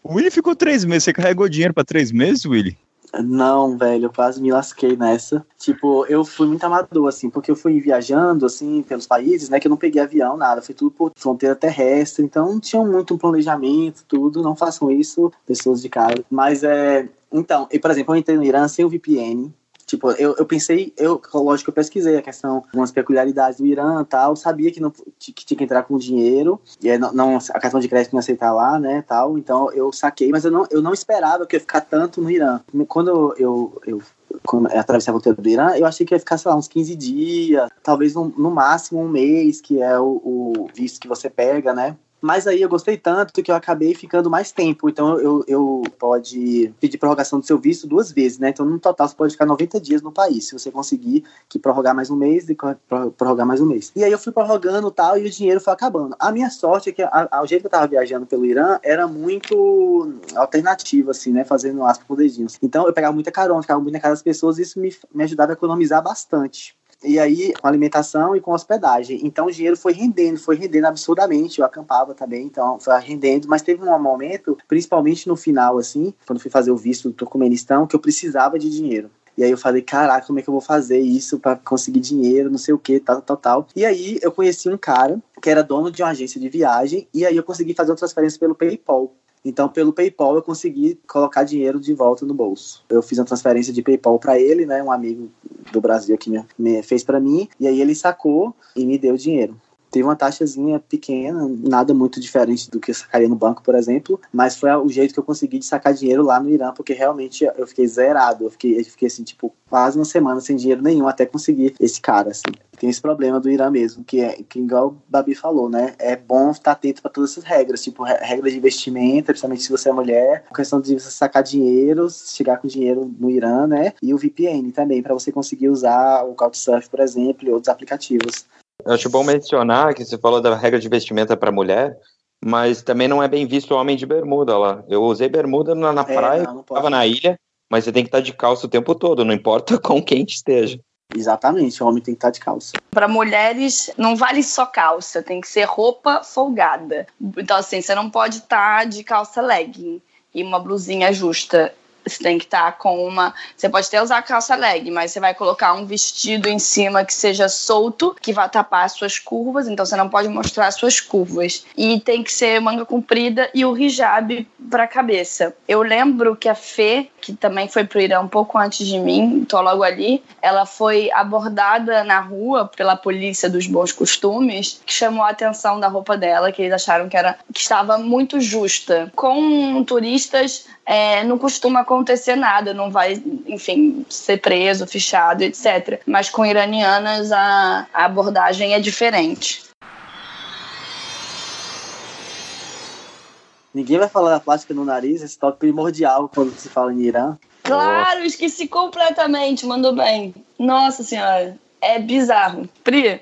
O Willy ficou três meses. Você carregou dinheiro para três meses, Willy? Não, velho, eu quase me lasquei nessa. Tipo, eu fui muito amador, assim, porque eu fui viajando, assim, pelos países, né, que eu não peguei avião, nada, foi tudo por fronteira terrestre, então não tinha muito um planejamento, tudo, não façam isso, pessoas de casa. Mas, é, então, e, por exemplo, eu entrei no Irã sem o VPN, Tipo, eu, eu pensei, eu, lógico, eu pesquisei a questão, algumas peculiaridades do Irã e tal, sabia que, não, que tinha que entrar com dinheiro, e não, não- a cartão de crédito não aceitar lá, né, tal, então eu saquei, mas eu não, eu não esperava que eu ia ficar tanto no Irã. Quando eu, eu, quando eu atravessei a fronteira do Irã, eu achei que ia ficar, sei lá, uns 15 dias, talvez no, no máximo um mês, que é o, o visto que você pega, né, mas aí eu gostei tanto que eu acabei ficando mais tempo. Então eu, eu pode pedir prorrogação do seu visto duas vezes, né? Então no total você pode ficar 90 dias no país, se você conseguir que prorrogar mais um mês e prorrogar mais um mês. E aí eu fui prorrogando tal e o dinheiro foi acabando. A minha sorte é que a, a- o jeito que eu tava viajando pelo Irã era muito alternativo, assim, né? Fazendo aspas com dedinhos. Então eu pegava muita carona, ficava muito na casa das pessoas e isso me, me ajudava a economizar bastante. E aí, com alimentação e com hospedagem. Então, o dinheiro foi rendendo, foi rendendo absurdamente. Eu acampava também, então foi rendendo. Mas teve um momento, principalmente no final, assim, quando fui fazer o visto do Turcomenistão, que eu precisava de dinheiro. E aí eu falei, caraca, como é que eu vou fazer isso para conseguir dinheiro, não sei o que, tal, tal, tal. E aí eu conheci um cara que era dono de uma agência de viagem, e aí eu consegui fazer uma transferência pelo PayPal. Então, pelo PayPal, eu consegui colocar dinheiro de volta no bolso. Eu fiz uma transferência de PayPal para ele, né? Um amigo do Brasil que me, me fez para mim, e aí ele sacou e me deu dinheiro. Teve uma taxazinha pequena, nada muito diferente do que eu sacaria no banco, por exemplo, mas foi o jeito que eu consegui de sacar dinheiro lá no Irã, porque realmente eu fiquei zerado. Eu fiquei, eu fiquei assim, tipo, quase uma semana sem dinheiro nenhum até conseguir esse cara, assim. Tem esse problema do Irã mesmo, que é, que igual o Babi falou, né? É bom estar atento para todas essas regras, tipo, re- regras de investimento, principalmente se você é mulher, a questão de você sacar dinheiro, chegar com dinheiro no Irã, né? E o VPN também, para você conseguir usar o Couchsurf, por exemplo, e outros aplicativos. Eu acho bom mencionar que você falou da regra de vestimenta para mulher, mas também não é bem visto o homem de bermuda lá. Eu usei bermuda na, na É, praia, não, não pode. estava na ilha, mas você tem que estar de calça o tempo todo, não importa com quente esteja. Exatamente, o homem tem que estar de calça. Para mulheres, não vale só calça, tem que ser roupa folgada. Então, assim, você não pode estar de calça legging e uma blusinha justa. Você tem que estar com uma. Você pode até usar calça leg, mas você vai colocar um vestido em cima que seja solto, que vai tapar as suas curvas, então você não pode mostrar as suas curvas. E tem que ser manga comprida e o hijab para a cabeça. Eu lembro que a Fê, que também foi pro Irã um pouco antes de mim, tô logo ali, ela foi abordada na rua pela polícia dos bons costumes, que chamou a atenção da roupa dela, que eles acharam que era que estava muito justa. Com turistas é, não costuma acontecer nada, não vai, enfim, ser preso, fichado, etc. Mas com iranianas a, a abordagem é diferente. Ninguém vai falar da plástica no nariz, esse toque primordial quando se fala em Irã. Claro, esqueci completamente, mandou bem. Nossa senhora, é bizarro. Pri,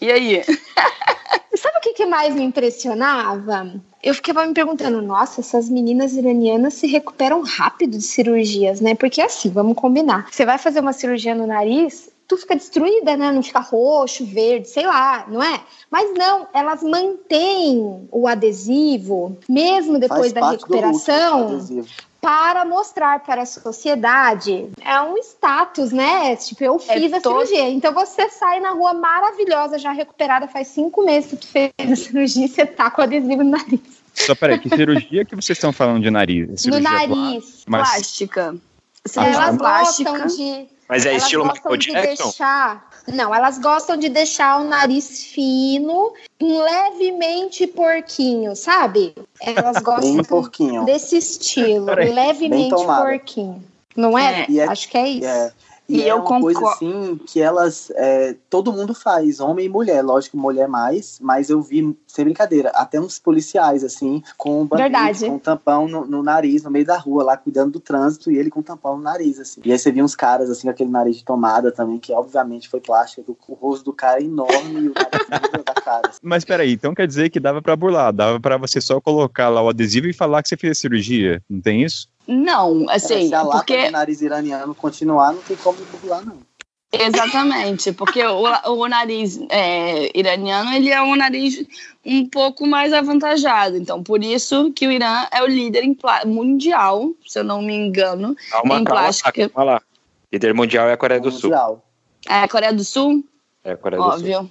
e aí? Sabe o que, que mais me impressionava? Eu ficava me perguntando, nossa, essas meninas iranianas se recuperam rápido de cirurgias, né? Porque assim, vamos combinar. Você vai fazer uma cirurgia no nariz, tu fica destruída, né? Não fica roxo, verde, sei lá, não é? Mas não, elas mantêm o adesivo, mesmo depois Faz da recuperação para mostrar para a sociedade. É um status, né? Tipo, eu É fiz a todo- cirurgia. Então você sai na rua maravilhosa, já recuperada, faz cinco meses que tu fez a cirurgia e você tá com adesivo no nariz. Só peraí, que cirurgia que vocês estão falando de nariz? É no cirurgia nariz. Mas- Plástica. Ah, Cirurgia elas plástica. gostam de. Mas é elas estilo Michael de Jackson? deixar. Não, elas gostam de deixar o nariz fino, levemente porquinho, sabe? Elas gostam porquinho. desse estilo, levemente porquinho. Não é? E é- Acho que é isso. É, E, E é eu uma coisa assim que elas. é, todo mundo faz, homem e mulher. Lógico, mulher mais, mas eu vi, sem brincadeira, até uns policiais, assim, com um Verdade. com um tampão no, no nariz, no meio da rua, lá cuidando do trânsito, e ele com um tampão no nariz, assim. E aí você via uns caras, assim, com aquele nariz de tomada também, que obviamente foi plástico, o, rosto do cara é enorme e o nariz da cara. assim. Mas peraí, então quer dizer que dava pra burlar, dava pra você só colocar lá o adesivo e falar que você fez a cirurgia, não tem isso? Não, assim, Se a lata porque do nariz iraniano continuar, não tem como burlar, não. Exatamente, porque o, o nariz é, iraniano ele é um nariz um pouco mais avantajado. Então, por isso que o Irã é o líder mundial, se eu não me engano. Calma, Em calma, plástica. calma lá. Líder mundial é a Coreia do Sul. Mundial. É a Coreia do Sul, É a Coreia do Sul. óbvio.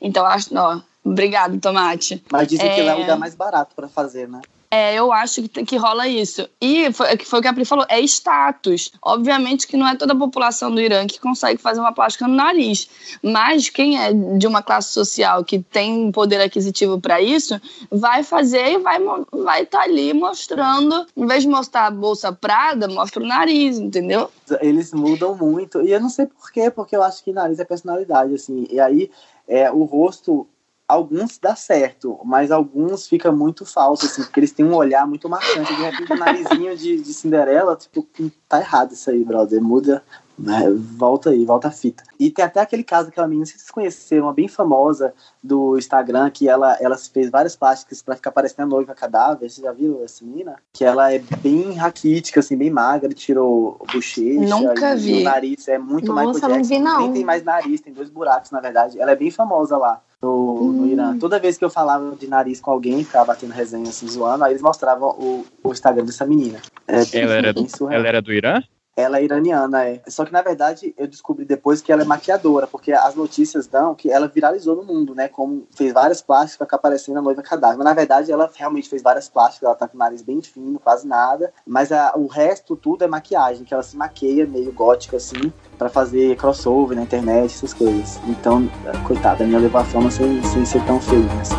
Então, acho, ó, obrigado, Tomate. Mas dizem que É. lá é o lugar mais barato pra fazer, né? É, eu acho que, tem- que rola isso. E foi, foi o que a Pri falou, é status. Obviamente que não é toda a população do Irã que consegue fazer uma plástica no nariz. Mas quem é de uma classe social que tem poder aquisitivo para isso, vai fazer e vai estar vai tá ali mostrando, em vez de mostrar a bolsa Prada, mostra o nariz, entendeu? Eles mudam muito. E eu não sei porquê, porque eu acho que nariz é personalidade, assim. E aí, é, o rosto, alguns dá certo, mas alguns fica muito falso, assim, porque eles têm um olhar muito marcante. De repente, o narizinho de, de Cinderela, tipo, tá errado isso aí, brother. Muda, né? volta aí, volta a fita. E tem até aquele caso daquela menina, não sei se vocês conheceram, uma bem famosa do Instagram, que ela, ela fez várias plásticas pra ficar parecendo a noiva cadáver. Vocês já viram essa menina? Que ela é bem raquítica, assim, bem magra, tirou bochecha. Nunca vi. O nariz é muito Nossa, Michael não Jackson. vi, não. Nem tem mais nariz, tem dois buracos, na verdade. Ela é bem famosa lá. No, no Hum. Irã. Toda vez que eu falava de nariz com alguém, ficava batendo resenha assim, zoando, aí eles mostravam o, o Instagram dessa menina. É Ela era, ela era do Irã? Ela é iraniana, é. Só que, na verdade, eu descobri depois que ela é maquiadora, porque as notícias dão que ela viralizou no mundo, né? Como fez várias plásticas pra ficar parecendo a noiva cadáver. Mas, na verdade, ela realmente fez várias plásticas, ela tá com o nariz bem fino, quase nada. Mas a- o resto, tudo é maquiagem, que ela se maqueia meio gótica, assim, pra fazer crossover na internet, essas coisas. Então, coitada, a minha levou a fama sem, sem ser tão feia, assim.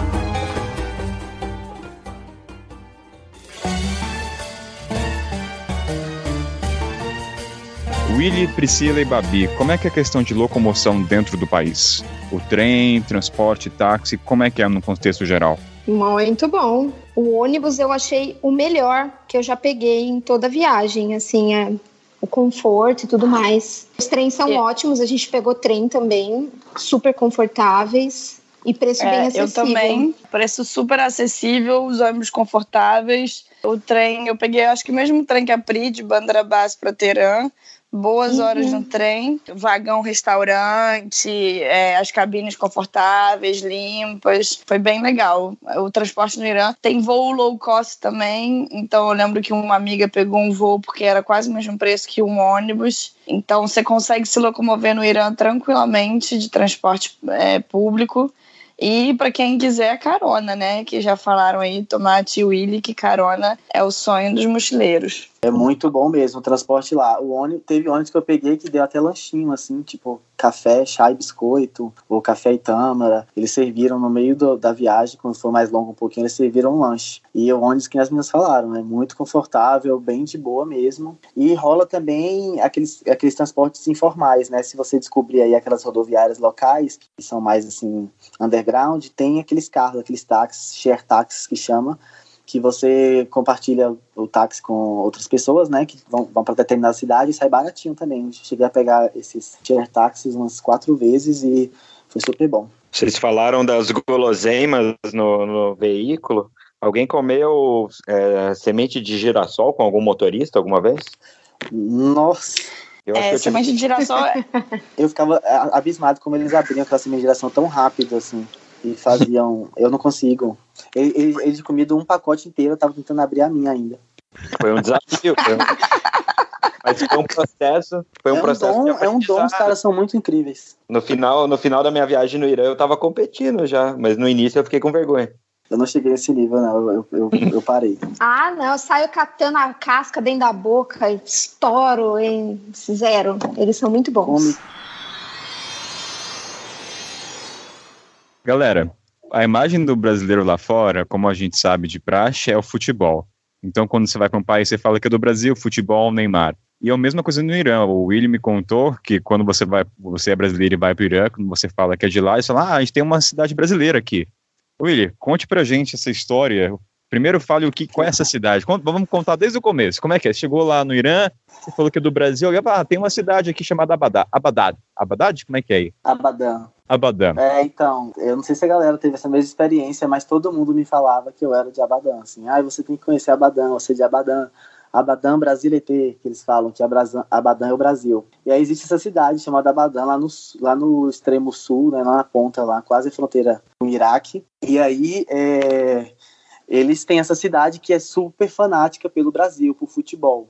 Willy, Priscila e Babi, como é que é a questão de locomoção dentro do país? O trem, transporte, táxi, como é que é no contexto geral? Muito bom. O ônibus eu achei o melhor que eu já peguei em toda a viagem, assim, é o conforto e tudo mais. Os trens são É. ótimos, a gente pegou trem também, super confortáveis e preço bem É, eu acessível. também. Preço super acessível, os ônibus confortáveis. O trem, eu peguei, acho que o mesmo trem que a Pri, de Bandarabás para Teherã. Boas Uhum. horas no trem, vagão restaurante, é, as cabines confortáveis, limpas. Foi bem legal. O transporte no Irã tem voo low cost também. Então eu lembro que uma amiga pegou um voo porque era quase o mesmo preço que um ônibus. Então você consegue se locomover no Irã tranquilamente de transporte é, público. E para quem quiser carona, né? Que já falaram aí, Tomate e Willy, que carona é o sonho dos mochileiros. É muito bom mesmo o transporte lá. O ônibus, teve ônibus que eu peguei que deu até lanchinho, assim, tipo café, chá e biscoito, ou café e tâmara. Eles serviram no meio do- da viagem, quando for mais longo um pouquinho, eles serviram um lanche. E o ônibus que as meninas falaram, é muito confortável, bem de boa mesmo. E rola também aqueles, aqueles transportes informais, né? Se você descobrir aí aquelas rodoviárias locais, que são mais assim, underground, tem aqueles carros, aqueles táxis, share táxis que chama, que você compartilha o táxi com outras pessoas, né, que vão, vão para determinada cidade e sai baratinho também. Cheguei a pegar esses share táxis umas quatro vezes e foi super bom. Vocês falaram das guloseimas no, no veículo. Alguém comeu é, semente de girassol com algum motorista alguma vez? Nossa, Eu acho É, tive... semente de girassol é- eu ficava a- abismado como eles abriam aquela semente de geração tão rápido, assim, e faziam... eu não consigo. Ele, ele, ele de comida um pacote inteiro, eu tava tentando abrir a minha ainda. Foi um desafio. foi um- Mas foi um processo. Foi um é um processo dom, é um dom, os caras são muito incríveis. No final, no final da minha viagem no Irã, eu tava competindo já, mas no início eu fiquei com vergonha. Eu não cheguei nesse nível, não, eu, eu, eu, eu parei. Ah, não, eu saio catando a casca dentro da boca, estouro em zero. Eles são muito bons. Come Galera, a imagem do brasileiro lá fora, como a gente sabe de praxe, é o futebol. Então, quando você vai para um país, você fala que é do Brasil, futebol, Neymar. E é a mesma coisa no Irã. O William me contou que quando você vai, você é brasileiro e vai para o Irã, quando você fala que é de lá, você fala, ah, a gente tem uma cidade brasileira aqui. William, conte pra gente essa história. Primeiro fale o que, qual é essa cidade. Vamos contar desde o começo. Como é que é? Chegou lá no Irã, você falou que é do Brasil, ah, tem uma cidade aqui chamada Abadá. Abadad. Abadad? Como é que é aí? Abadã. Abadã. É, então, eu não sei se a galera teve essa mesma experiência, mas todo mundo me falava que eu era de Abadã, assim, ah, você tem que conhecer Abadã, você é de Abadã. Abadã, Brasil ET, que eles falam que Abadã é o Brasil. E aí existe essa cidade chamada Abadã, lá no, lá no extremo sul, né, lá na ponta, lá quase fronteira com o Iraque. E aí é, eles têm essa cidade que é super fanática pelo Brasil, por futebol.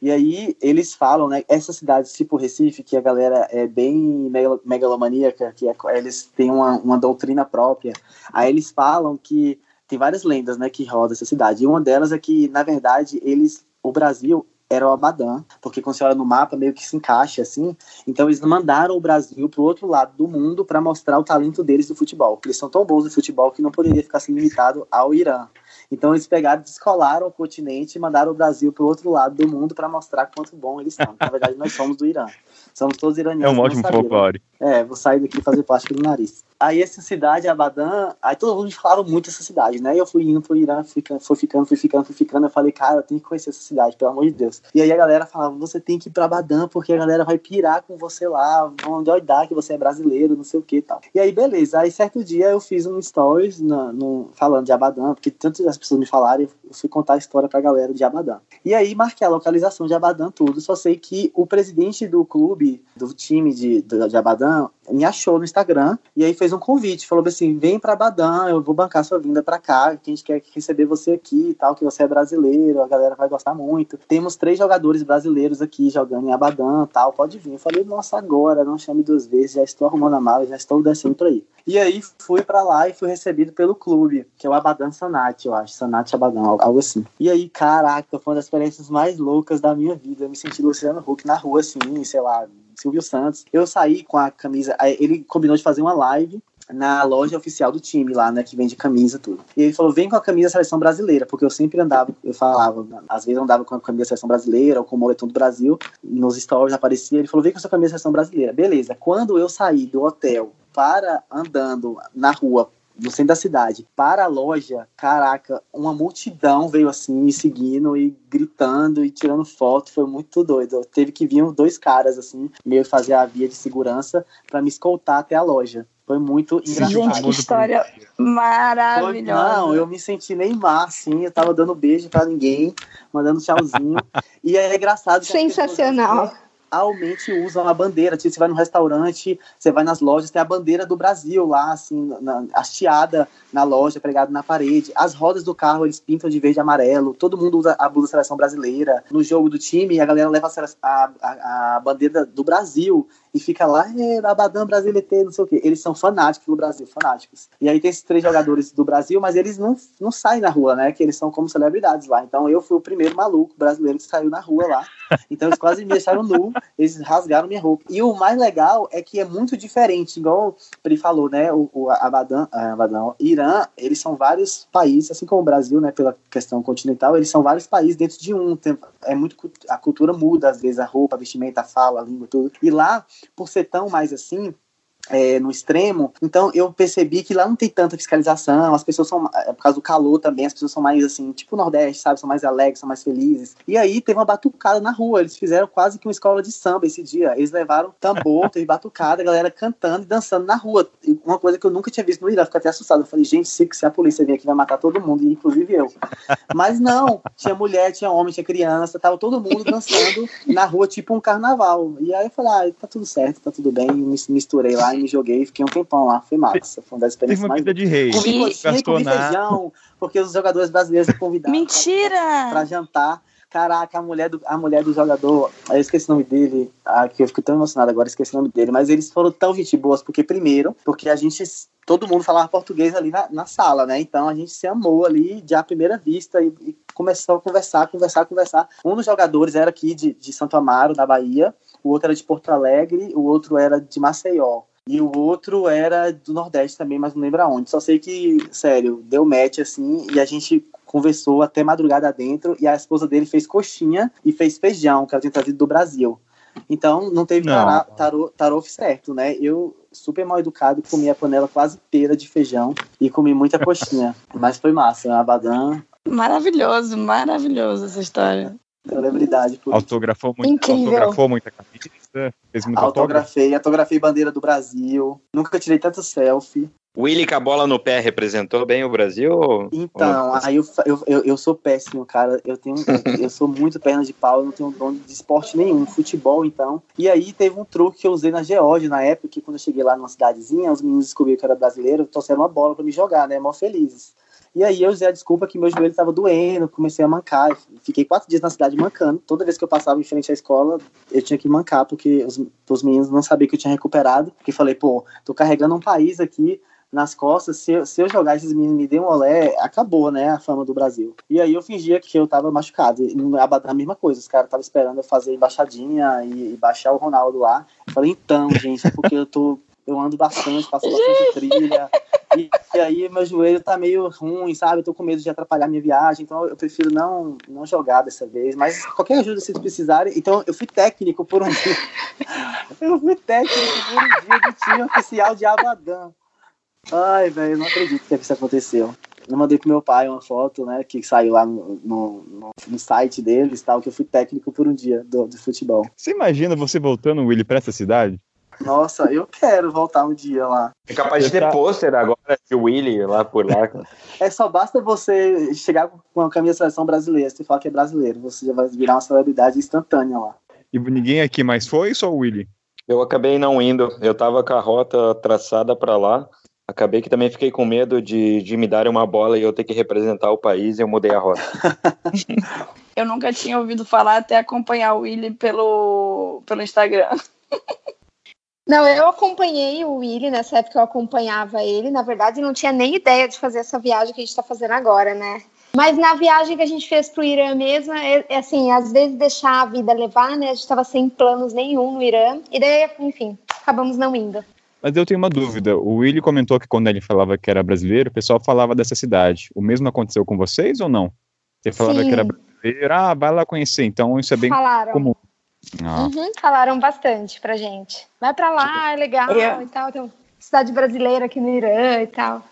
E aí eles falam, né, essa cidade tipo Recife, que a galera é bem megalomaníaca, que é, eles têm uma, uma doutrina própria, aí eles falam que tem várias lendas, né, que rodam essa cidade. E uma delas é que, na verdade, eles o Brasil era o Abadã, porque quando você olha no mapa meio que se encaixa assim. Então eles mandaram o Brasil para o outro lado do mundo para mostrar o talento deles do futebol, eles são tão bons no futebol que não poderia ficar se limitado ao Irã. Então eles pegaram, descolaram o continente e mandaram o Brasil para o outro lado do mundo para mostrar quanto bom eles são. Na verdade, nós somos do Irã. Somos todos iranianos. É um ótimo folclore. É, vou sair daqui e fazer plástico do nariz. Aí essa cidade, Abadan, aí todo mundo falaram muito dessa cidade, né? E eu fui indo pro Irã, fui ficando, fui ficando, fui ficando, fui ficando. Eu falei, cara, eu tenho que conhecer essa cidade, pelo amor de Deus. E aí a galera falava, você tem que ir pra Abadan, porque a galera vai pirar com você lá, vão doidar que você é brasileiro, não sei o que e tal. E aí, beleza. Aí certo dia eu fiz um stories no, no, falando de Abadan, porque tantas as pessoas me falaram, eu fui contar a história pra galera de Abadan. E aí marquei a localização de Abadan, tudo. Só sei que o presidente do clube, do time de, de, Abadan, me achou no Instagram e aí fez um convite, falou assim, vem para Abadan, eu vou bancar sua vinda para cá, que a gente quer receber você aqui e tal, que você é brasileiro, a galera vai gostar muito. Temos três jogadores brasileiros aqui jogando em Abadan, tal, pode vir. Eu falei, nossa, agora, não chame duas vezes, já estou arrumando a mala, já estou descendo para aí. E aí fui para lá e fui recebido pelo clube, que é o Abadan Sanat, eu acho, Sanat Abadan, algo assim. E aí, caraca, foi uma das experiências mais loucas da minha vida. Eu me senti Luciano Huck na rua, assim, sei lá, Silvio Santos. Eu saí com a camisa, ele combinou de fazer uma live na loja oficial do time lá, né, que vende camisa tudo. E ele falou: "Vem com a camisa da seleção brasileira", porque eu sempre andava, eu falava, às vezes andava com a camisa da seleção brasileira ou com o moletom do Brasil, nos stories aparecia, ele falou: "Vem com a sua camisa da seleção brasileira". Beleza. Quando eu saí do hotel para andando na rua no centro da cidade, para a loja, caraca, uma multidão veio assim me seguindo e gritando e tirando foto, foi muito doido. Teve que vir dois caras assim, meio fazer a via de segurança para me escoltar até a loja. Foi muito engraçado. Gente, que história maravilhosa. Não, eu me senti Neymar, assim, eu tava dando beijo para ninguém, mandando tchauzão. e é engraçado. Sensacional realmente usam a bandeira. Tipo, você vai no restaurante, você vai nas lojas, tem a bandeira do Brasil lá, assim, na, hasteada na loja, pregada na parede. As rodas do carro eles pintam de verde e amarelo. Todo mundo usa a blusa da seleção brasileira. No jogo do time, a galera leva a, a, a bandeira do Brasil e fica lá, é, Abadão, Brasil ET, não sei o quê. Eles são fanáticos do Brasil, fanáticos. E aí tem esses três jogadores do Brasil, mas eles não, não saem na rua, né? Que eles são como celebridades lá. Então eu fui o primeiro maluco brasileiro que saiu na rua lá. Então eles quase me deixaram nu, eles rasgaram minha roupa. E o mais legal é que é muito diferente, igual o falou, né? O, o Abadan, Abadan, Irã, eles são vários países, assim como o Brasil, né? Pela questão continental, eles são vários países dentro de um. É muito a cultura muda às vezes a roupa, a vestimenta, a fala, a língua, tudo. E lá por ser tão mais assim, é, no extremo, então eu percebi que lá não tem tanta fiscalização, as pessoas são, é, por causa do calor também, as pessoas são mais assim, tipo o Nordeste, sabe, são mais alegres, são mais felizes. E aí teve uma batucada na rua, eles fizeram quase que uma escola de samba esse dia. Eles levaram tambor, teve batucada, a galera cantando e dançando na rua. Uma coisa que eu nunca tinha visto no Irã, fiquei até assustado. Eu falei, gente, se, se a polícia vir aqui vai matar todo mundo, inclusive eu. Mas não, tinha mulher, tinha homem, tinha criança, tava todo mundo dançando na rua, tipo um carnaval. E aí eu falei, ah, tá tudo certo, tá tudo bem, me misturei lá e me joguei, fiquei um tempão lá, foi massa. Foi uma das experiências Teve uma mais. vida de rei. Comi coxinha e comi feijão, porque os jogadores brasileiros me convidaram. Mentira! Pra, jantar. Caraca, a mulher, do, a mulher do jogador, eu esqueci o nome dele, ah, que eu fico tão emocionado agora, esqueci o nome dele, mas eles foram tão gente boas, porque primeiro, porque a gente, todo mundo falava português ali na, na sala, né? Então a gente se amou ali de à primeira vista e, e começou a conversar, conversar, conversar. Um dos jogadores era aqui de, de Santo Amaro, da Bahia, o outro era de Porto Alegre, o outro era de Maceió. E o outro era do Nordeste também, mas não lembro aonde. Só sei que, sério, deu match assim e a gente conversou até madrugada dentro e a esposa dele fez coxinha e fez feijão, que ela tinha trazido do Brasil. Então não teve Não. tarô, tarô certo, né? Eu, super mal educado, comi a panela quase inteira de feijão e comi muita coxinha. Mas foi massa. Abadan, Maravilhoso, maravilhoso essa história. celebridade. Autografou muito, autografou muita camisa, fez muito autógrafo. Autografei, autografei bandeira do Brasil. Nunca tirei tanto selfie. Willy com a bola no pé representou bem o Brasil? Então, ou- aí eu, eu, eu, eu sou péssimo, cara. Eu tenho, eu sou muito perna de pau, eu não tenho dom de esporte nenhum, futebol, então. E aí teve um truque que eu usei na Geórgia na época, que quando eu cheguei lá numa cidadezinha, os meninos descobriram que eu era brasileiro, trouxeram uma bola pra me jogar, né? Mó felizes. E aí eu usei a desculpa que meu joelho estava doendo, comecei a mancar. Fiquei quatro dias na cidade mancando. Toda vez que eu passava em frente à escola, eu tinha que mancar, porque os, os meninos não sabiam que eu tinha recuperado. Porque falei, pô, tô carregando um país aqui nas costas, se eu, se eu jogar esses meninos me dêem um olé, acabou, né, a fama do Brasil. E aí eu fingia que eu tava machucado. E Abadan a mesma coisa, os caras estavam esperando eu fazer embaixadinha e, e baixar o Ronaldo lá. Eu falei, então, gente, é porque eu tô. Eu ando bastante, faço bastante trilha. E, e aí meu joelho tá meio ruim, sabe? Eu tô com medo de atrapalhar minha viagem, então eu prefiro não, não jogar dessa vez. Mas qualquer ajuda se vocês precisarem. Então eu fui técnico por um dia. Eu fui técnico por um dia do time oficial de Abadan. Ai, velho, não acredito que isso aconteceu. Eu mandei pro meu pai uma foto, né, que saiu lá no, no, no- site deles, tal, que eu fui técnico por um dia do, do futebol. Você imagina você voltando, Willy, pra essa cidade? Nossa, eu quero voltar um dia lá. É capaz de ter Tá. pôster agora de Willy lá por lá. É só basta você chegar com a camisa da seleção brasileira, você falar que é brasileiro, você já vai virar uma celebridade instantânea lá. E ninguém aqui mais foi, só o Willy? Eu acabei não indo. Eu tava com a rota traçada pra lá. Acabei que também fiquei com medo de, de me darem uma bola e eu ter que representar o país e eu mudei a rota. Eu nunca tinha ouvido falar até acompanhar o Willy pelo, pelo Instagram. Não, eu acompanhei o Willy, nessa época eu acompanhava ele. Na verdade, não tinha nem ideia de fazer essa viagem que a gente está fazendo agora, né? Mas na viagem que a gente fez pro Irã mesmo, é, é assim, às vezes deixar a vida levar, né? A gente estava sem planos nenhum no Irã. E daí, enfim, acabamos não indo. Mas eu tenho uma dúvida. O Willy comentou que quando ele falava que era brasileiro, o pessoal falava dessa cidade. O mesmo aconteceu com vocês ou não? Você falava Sim. que era brasileiro, ah, vai lá conhecer. Então isso é bem Falaram. comum. Ah, Uhum, falaram bastante pra gente. Vai pra lá, é legal É. e tal. Tem cidade brasileira aqui no Irã e tal.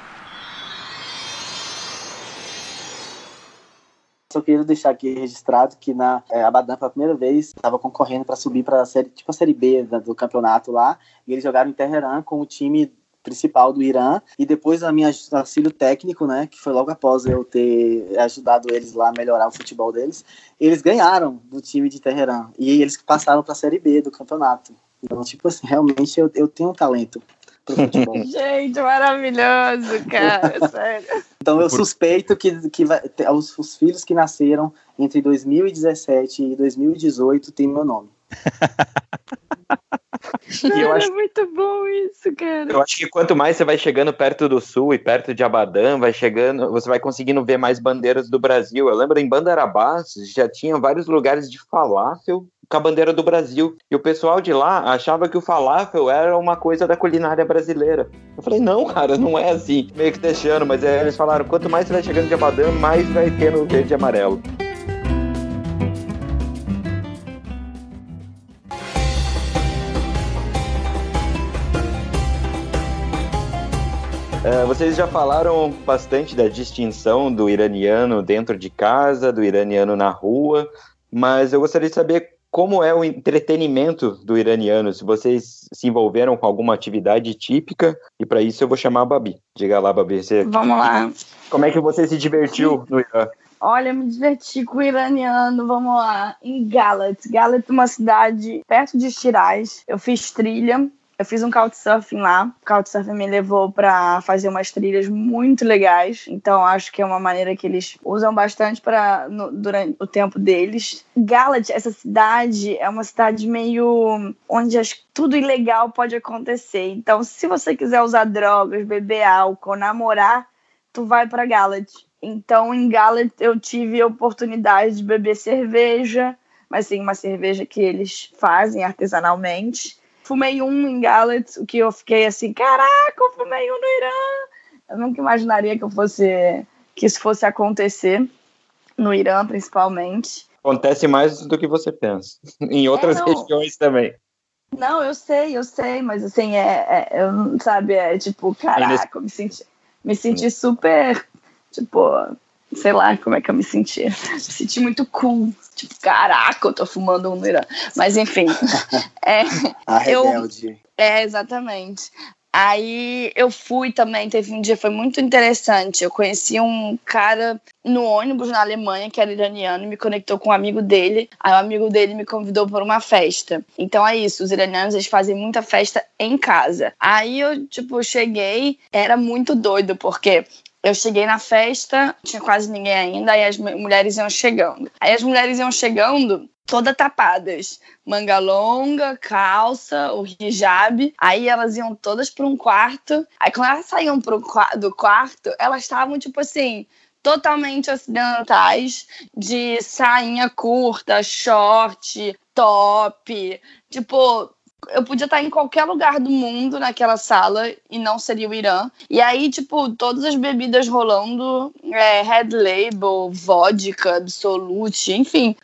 Só queria deixar aqui registrado que na é, Abadan pela primeira vez estava concorrendo para subir para a série, tipo a série B da- do campeonato lá, e eles jogaram em Teherã com o time principal do Irã e depois a minha auxílio técnico, né, que foi logo após eu ter ajudado eles lá a melhorar o futebol deles, eles ganharam do time de Teherã e eles passaram para a série B do campeonato. Então, tipo assim, realmente eu, eu tenho um talento pro futebol. Gente, maravilhoso, cara. Sério. Então eu suspeito que, que vai, os, os filhos que nasceram entre 2017 e 2018 têm meu nome. Eu acho, É muito bom isso, cara. eu acho que quanto mais você vai chegando perto do sul e perto de Abadan, vai chegando, você vai conseguindo ver mais bandeiras do Brasil. Eu lembro em Bandarabás já tinha vários lugares de falafel com a bandeira do Brasil. E o pessoal de lá achava que o falafel era uma coisa da culinária brasileira. Eu falei, não, cara, não é assim. Meio que deixando, mas aí eles falaram, quanto mais você vai chegando de Abadan, mais vai ter no verde e amarelo. É, vocês já falaram bastante da distinção do iraniano dentro de casa, do iraniano na rua, mas eu gostaria de saber como é o entretenimento do iraniano, se vocês se envolveram com alguma atividade típica, e para isso eu vou chamar a Babi. Diga lá, Babi, você, Vamos lá. como é que você se divertiu no Irã? Olha, me diverti com o iraniano, vamos lá, em Galat. Galat é uma cidade perto de Shiraz. Eu fiz trilha, eu fiz um couchsurfing lá. O couchsurfing me levou para fazer umas trilhas muito legais. Então acho que é uma maneira que eles usam bastante para durante o tempo deles. Galat, essa cidade é uma cidade meio onde as, tudo ilegal pode acontecer. Então, se você quiser usar drogas, beber álcool, namorar, tu vai para Galat. Então, em Galat, eu tive a oportunidade de beber cerveja, mas sim, uma cerveja que eles fazem artesanalmente. Fumei um em Galat, o que eu fiquei assim, caraca, eu fumei um no Irã. Eu nunca imaginaria que eu fosse que isso fosse acontecer, no Irã principalmente. Acontece mais do que você pensa. Em outras não. regiões também. Não, eu sei, eu sei, mas assim, é, é eu, sabe, é tipo, caraca, eu me senti, me senti super, tipo, sei lá como é que eu me senti. Me senti muito cool. Tipo, caraca, eu tô fumando um no Irã. Mas enfim. é, A eu, rebelde. é, exatamente. Aí eu fui também, teve um dia, foi muito interessante. Eu conheci um cara no ônibus na Alemanha, que era iraniano, e me conectou com um amigo dele. Aí o amigo dele me convidou para uma festa. Então é isso, os iranianos eles fazem muita festa em casa. Aí eu, tipo, cheguei, era muito doido, porque eu cheguei na festa, tinha quase ninguém ainda, aí as mu- mulheres iam chegando. Aí as mulheres iam chegando toda tapadas, manga longa, calça, o hijab. Aí elas iam todas para um quarto. Aí quando elas saíam pro do quarto, elas estavam tipo assim, totalmente ocidentais, de sainha curta, short, top, tipo eu podia estar em qualquer lugar do mundo naquela sala e não seria o Irã. E aí, tipo, todas as bebidas rolando, é, Red Label, vodka, Absolute, enfim.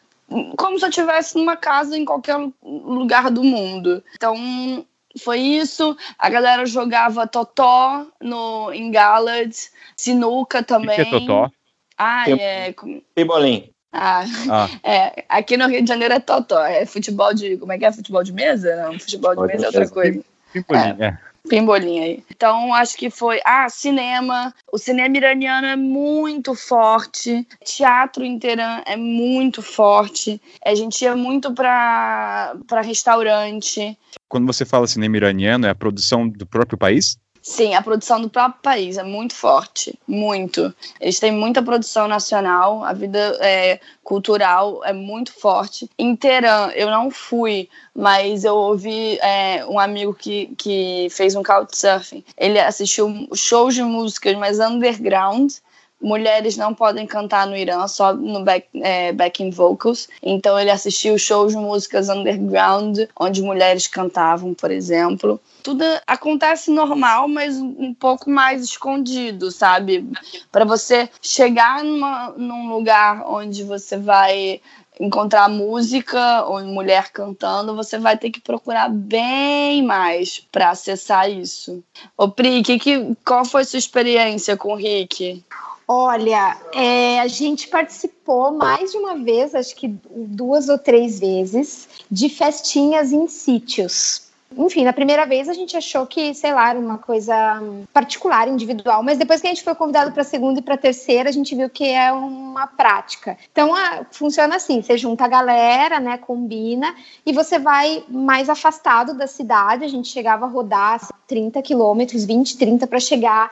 Como se eu estivesse numa casa em qualquer lu- lugar do mundo. Então, foi isso. A galera jogava totó no, em Galad, sinuca O que também. que é Totó? Ah, Tem- é. Pibolim. Ah, Ah, é, aqui no Rio de Janeiro é totó, é futebol de, como é que é, futebol de mesa? Não, futebol de Futebol de mesa é outra coisa, pimpolim, é. pimbolinha aí. Então, acho que foi, ah, cinema, o cinema iraniano é muito forte, teatro Teherã é muito forte, a gente ia muito pra, pra restaurante, Quando você fala cinema iraniano, é a produção do próprio país? Sim, a produção do próprio país é muito forte, muito. Eles têm muita produção nacional, a vida é, cultural é muito forte. Em Teherã, eu não fui, mas eu ouvi é, um amigo que, que fez um couchsurfing. Ele assistiu shows de músicas, mas underground. Mulheres não podem cantar no Irã, só no back, é, backing vocals. Então ele assistiu shows de músicas underground, onde mulheres cantavam, por exemplo tudo acontece normal, mas um pouco mais escondido, sabe? Para você chegar numa, num lugar onde você vai encontrar música ou mulher cantando, você vai ter que procurar bem mais para acessar isso. Ô Pri, que, que, qual foi sua experiência com o Rick? Olha, é, a gente participou mais de uma vez, acho que duas ou três vezes, de festinhas em sítios. Enfim, na primeira vez a gente achou que, sei lá, era uma coisa particular, individual, mas depois que a gente foi convidado para a segunda e para a terceira, a gente viu que é uma prática. Então, a, funciona assim: você junta a galera, né, combina, e você vai mais afastado da cidade. A gente chegava a rodar assim, 30 quilômetros, 20, 30 para chegar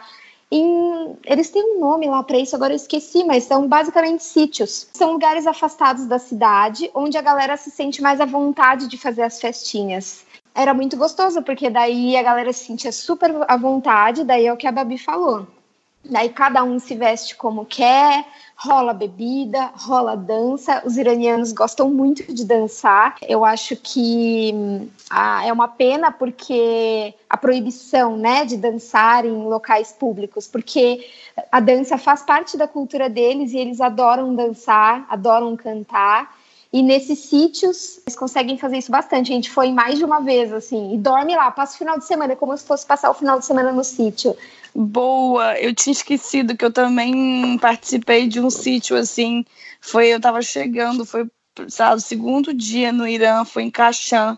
em, eles têm um nome lá para isso, agora eu esqueci, mas são basicamente sítios. São lugares afastados da cidade, onde a galera se sente mais à vontade de fazer as festinhas. Era muito gostoso, porque daí a galera se sentia super à vontade, daí é o que a Babi falou. Daí cada um se veste como quer, rola bebida, rola dança. Os iranianos gostam muito de dançar. Eu acho que ah, é uma pena porque a proibição, né, de dançar em locais públicos, porque a dança faz parte da cultura deles e eles adoram dançar, adoram cantar. E nesses sítios, eles conseguem fazer isso bastante. A gente foi mais de uma vez, assim, e dorme lá, passa o final de semana, é como se fosse passar o final de semana no sítio. Boa, eu tinha esquecido que eu também participei de um sítio assim. Foi, eu tava chegando, foi, sabe, o segundo dia no Irã, foi em Kashan.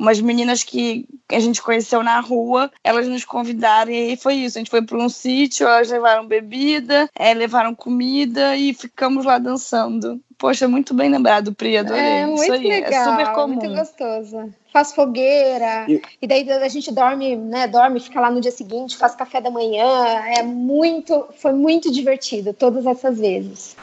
Umas meninas que a gente conheceu na rua, elas nos convidaram e foi isso. A gente foi para um sítio, elas levaram bebida, é, levaram comida e ficamos lá dançando. Poxa, muito bem lembrado, Pri, adorei. É muito isso aí, legal, é super comum. muito gostoso. Faz fogueira, E- e daí a gente dorme, né, dorme, fica lá no dia seguinte, faz café da manhã, é muito, foi muito divertido todas essas vezes.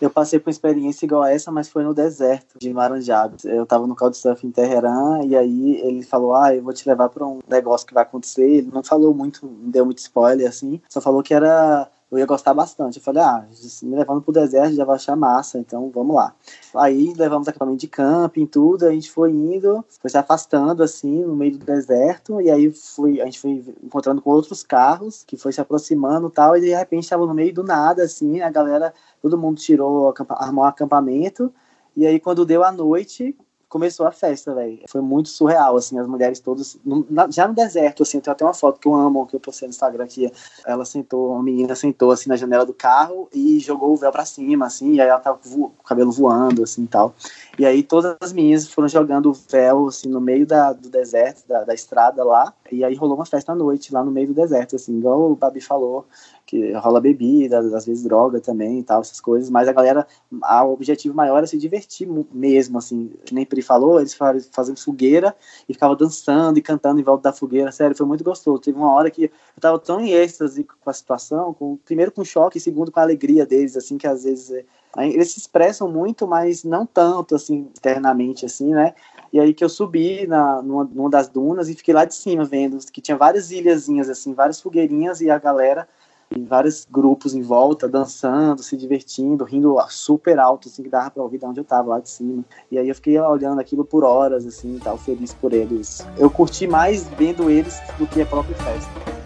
Eu passei por uma experiência igual a essa, mas foi no deserto de Maranjab. Eu tava no Couchsurfing em Teherã e aí ele falou: Ah, eu vou te levar para um negócio que vai acontecer. Ele não falou muito, não deu muito spoiler assim, só falou que era eu ia gostar bastante. Eu falei, ah, me levando pro deserto já vai achar massa, então vamos lá. Aí levamos acampamento de camping, tudo, a gente foi indo, foi se afastando assim no meio do deserto, e aí foi, a gente foi encontrando com outros carros que foi se aproximando tal, e de repente estava no meio do nada, assim, a galera, todo mundo tirou, armou um acampamento, e aí quando deu a noite, começou a festa, velho. Foi muito surreal, assim, as mulheres todas, no, na, já no deserto, assim, tem até uma foto que eu amo, que eu postei no Instagram, que ela sentou, uma menina sentou, assim, na janela do carro e jogou o véu pra cima, assim, e aí ela tava com o cabelo voando, assim, e tal. E aí todas as meninas foram jogando véu, assim, no meio da, do deserto, da, da estrada lá, e aí rolou uma festa à noite, lá no meio do deserto, assim, igual o Babi falou, que rola bebida, às vezes droga também e tal, essas coisas, mas a galera, a, o objetivo maior é se divertir mesmo, assim, que nem Pri falou, eles fazendo fogueira e ficava dançando e cantando em volta da fogueira, sério, foi muito gostoso, teve uma hora que eu tava tão em êxtase com a situação, com, primeiro com choque segundo com a alegria deles, assim, que às vezes é, eles se expressam muito, mas não tanto, assim, internamente, assim, né, e aí que eu subi na, numa, numa das dunas e fiquei lá de cima vendo que tinha várias ilhazinhas, assim, várias fogueirinhas e a galera em vários grupos em volta, dançando, se divertindo, rindo super alto, assim, que dava pra ouvir de onde eu tava, lá de cima. E aí eu fiquei olhando aquilo por horas, assim, tal, feliz por eles. Eu curti mais vendo eles do que a própria festa.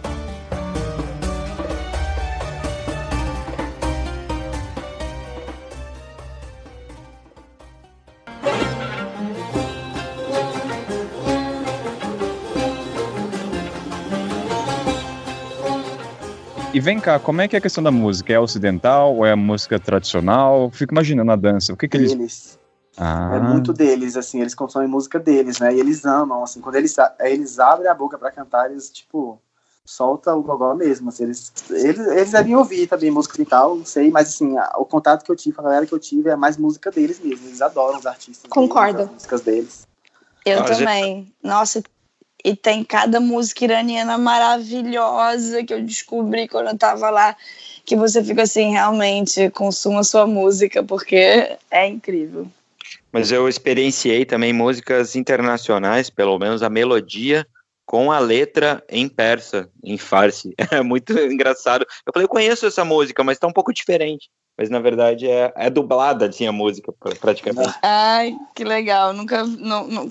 E vem cá, como é que é a questão da música? É ocidental ou é música tradicional? Fico imaginando a dança. O que que eles... eles... Ah. É muito deles, assim, eles consomem música deles, né? E eles amam, assim, quando eles, eles abrem a boca para cantar, eles, tipo, solta o gogó mesmo, assim, eles, eles, eles devem ouvir também música e tal, não sei, mas assim, a, o contato que eu tive, a galera que eu tive é mais música deles mesmo, eles adoram os artistas. Concordo. Deles, as músicas deles. Eu também. Nossa, e tem cada música iraniana maravilhosa que eu descobri quando eu tava lá, que você fica assim, realmente, consuma sua música, porque é incrível. Mas eu experienciei também músicas internacionais, pelo menos a melodia, com a letra em persa, em farsi. É muito engraçado. Eu falei, eu conheço essa música, mas tá um pouco diferente mas na verdade é, é dublada assim a música praticamente. Ai, que legal. Nunca não, não,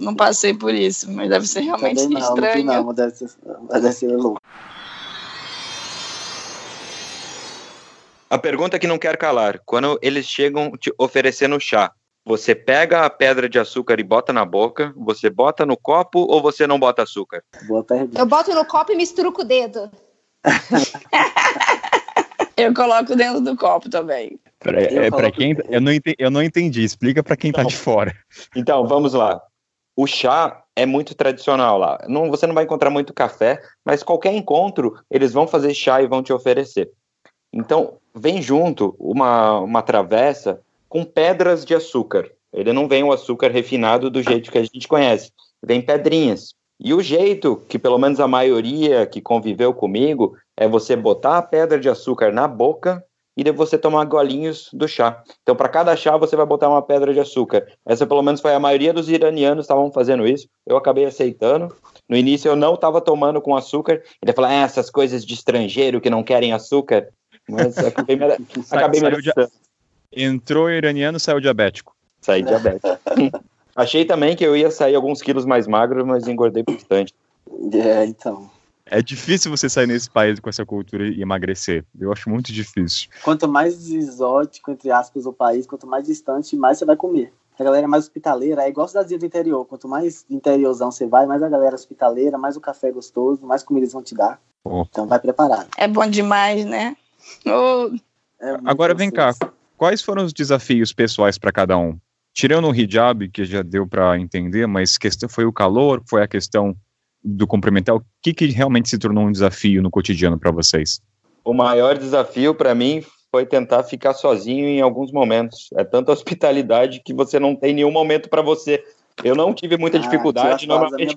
não passei por isso, mas deve ser realmente não, estranho. Não, não, deve ser, deve ser louco. A pergunta que não quer calar: quando eles chegam te oferecendo chá, você pega a pedra de açúcar e bota na boca, você bota no copo ou você não bota açúcar? Eu boto no copo e misturo com o dedo. Eu coloco dentro do copo também. Pra, é, pra quem. Eu não, entendi, eu não entendi. Explica para quem tá de fora. Então, vamos lá. O chá é muito tradicional lá. Não, você não vai encontrar muito café, mas qualquer encontro, eles vão fazer chá e vão te oferecer. Então, vem junto uma, uma travessa com pedras de açúcar. Ele não vem o açúcar refinado do jeito que a gente conhece. Vem pedrinhas. E o jeito que, pelo menos a maioria que conviveu comigo, é você botar a pedra de açúcar na boca e de você tomar golinhos do chá. Então, para cada chá, você vai botar uma pedra de açúcar. Essa, pelo menos, foi a maioria dos iranianos estavam fazendo isso. Eu acabei aceitando. No início, eu não estava tomando com açúcar. Ele falou, ah, essas coisas de estrangeiro que não querem açúcar. Mas acabei me, acabei me de... Entrou iraniano, saiu diabético. Saí diabético. Achei também que eu ia sair alguns quilos mais magro, mas engordei bastante. É, então. É difícil você sair nesse país com essa cultura e emagrecer. Eu acho muito difícil. Quanto mais exótico, entre aspas, o país, quanto mais distante, mais você vai comer. A galera é mais hospitaleira, é igual cidadezinha do interior. Quanto mais interiorzão você vai, mais a galera é hospitaleira, mais o café é gostoso, mais comida eles vão te dar. Oh. Então vai preparado. É bom demais, né? Oh. É Agora vem cá, quais foram os desafios pessoais para cada um? Tirando o hijab, que já deu para entender, mas questão foi o calor, foi a questão do cumprimentar. O que, que realmente se tornou um desafio no cotidiano para vocês? O maior desafio para mim foi tentar ficar sozinho em alguns momentos. É tanta hospitalidade que você não tem nenhum momento para você. Eu não tive muita ah, dificuldade. Normalmente,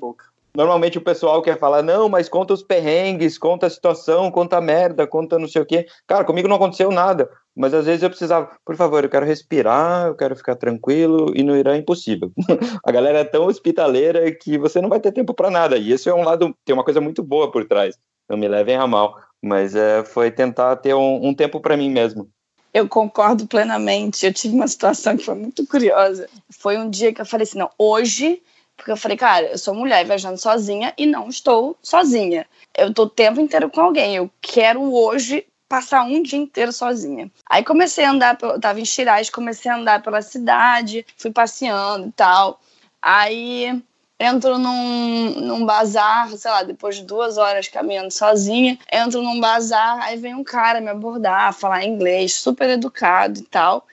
Normalmente o pessoal quer falar, não, mas conta os perrengues, conta a situação, conta a merda, conta não sei o quê. Cara, comigo não aconteceu nada, mas às vezes eu precisava, por favor, eu quero respirar, eu quero ficar tranquilo, e no Irã é impossível. a galera é tão hospitaleira que você não vai ter tempo para nada, e esse é um lado, tem uma coisa muito boa por trás, não me levem a mal. Mas é, foi tentar ter um, um tempo para mim mesmo. Eu concordo plenamente. Eu tive uma situação que foi muito curiosa. Foi um dia que eu falei assim: não, hoje porque eu falei, cara, eu sou mulher viajando sozinha e não estou sozinha. Eu tô o tempo inteiro com alguém. Eu quero hoje passar um dia inteiro sozinha. Aí comecei a andar, eu tava em Shiraz, comecei a andar pela cidade, fui passeando e tal. Aí entro num, num bazar, sei lá, depois de duas horas caminhando sozinha, entro num bazar, aí vem um cara me abordar, falar inglês, super educado e tal.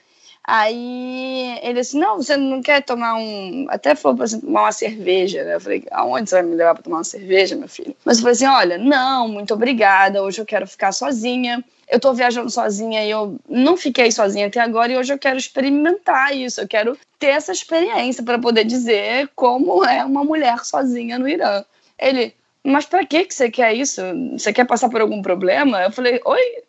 Aí ele disse: Não, você não quer tomar um. Até falou pra você tomar uma cerveja, né? Eu falei: Aonde você vai me levar pra tomar uma cerveja, meu filho? Mas eu falei assim: Olha, não, muito obrigada. Hoje eu quero ficar sozinha. Eu tô viajando sozinha e eu não fiquei sozinha até agora e hoje eu quero experimentar isso. Eu quero ter essa experiência para poder dizer como é uma mulher sozinha no Irã. Ele, mas para que que você quer isso? Você quer passar por algum problema? Eu falei, oi,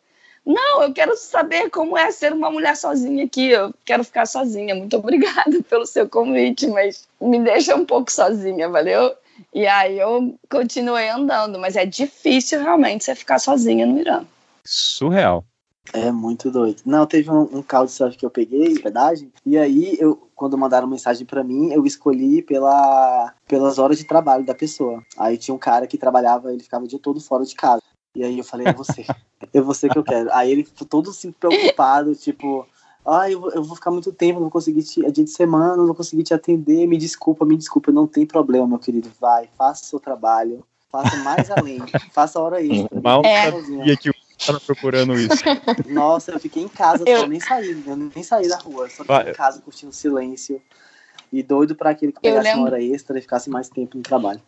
não, eu quero saber como é ser uma mulher sozinha aqui. Eu quero ficar sozinha. Muito obrigada pelo seu convite, mas me deixa um pouco sozinha, valeu? E aí eu continuei andando, mas é difícil realmente você ficar sozinha no Irã. Surreal. É muito doido. Não, teve um, um couchsurf que eu peguei, verdade. E aí, eu, quando mandaram mensagem para mim, eu escolhi pela, pelas horas de trabalho da pessoa. Aí tinha um cara que trabalhava, ele ficava o dia todo fora de casa. E aí eu falei, é você. é você que eu quero. Aí ele ficou todo assim, preocupado, tipo, ah, eu, eu vou ficar muito tempo, não vou conseguir te. É dia de semana, não vou conseguir te atender. Me desculpa, me desculpa, não tem problema, meu querido. Vai, faça o seu trabalho. Faça mais além. faça a hora extra. Mal é. sabia que o estava procurando isso. Nossa, eu fiquei em casa, eu... nem saí, eu nem saí da rua, só fiquei em casa curtindo silêncio. E doido para aquele que pegasse uma hora extra e ficasse mais tempo no trabalho.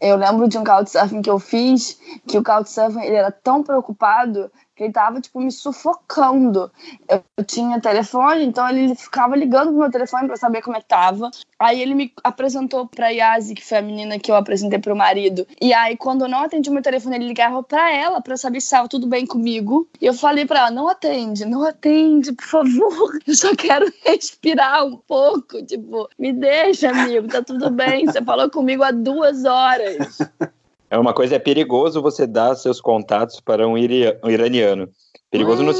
Eu lembro de um couchsurfing que eu fiz, que o couchsurfing ele era tão preocupado que ele tava, tipo, me sufocando. Eu, tinha telefone, então ele ficava ligando pro meu telefone para saber como é que tava. Aí ele me apresentou pra Yasi, que foi a menina que eu apresentei pro marido. E aí, quando eu não atendi o meu telefone, ele ligava pra ela pra saber se estava tudo bem comigo. E eu falei pra ela: não atende, não atende, por favor. Eu só quero respirar um pouco. Tipo, me deixa, amigo, tá tudo bem. Você falou comigo há duas horas. É uma coisa, é perigoso você dar seus contatos para um, um iraniano. Perigoso hum, no...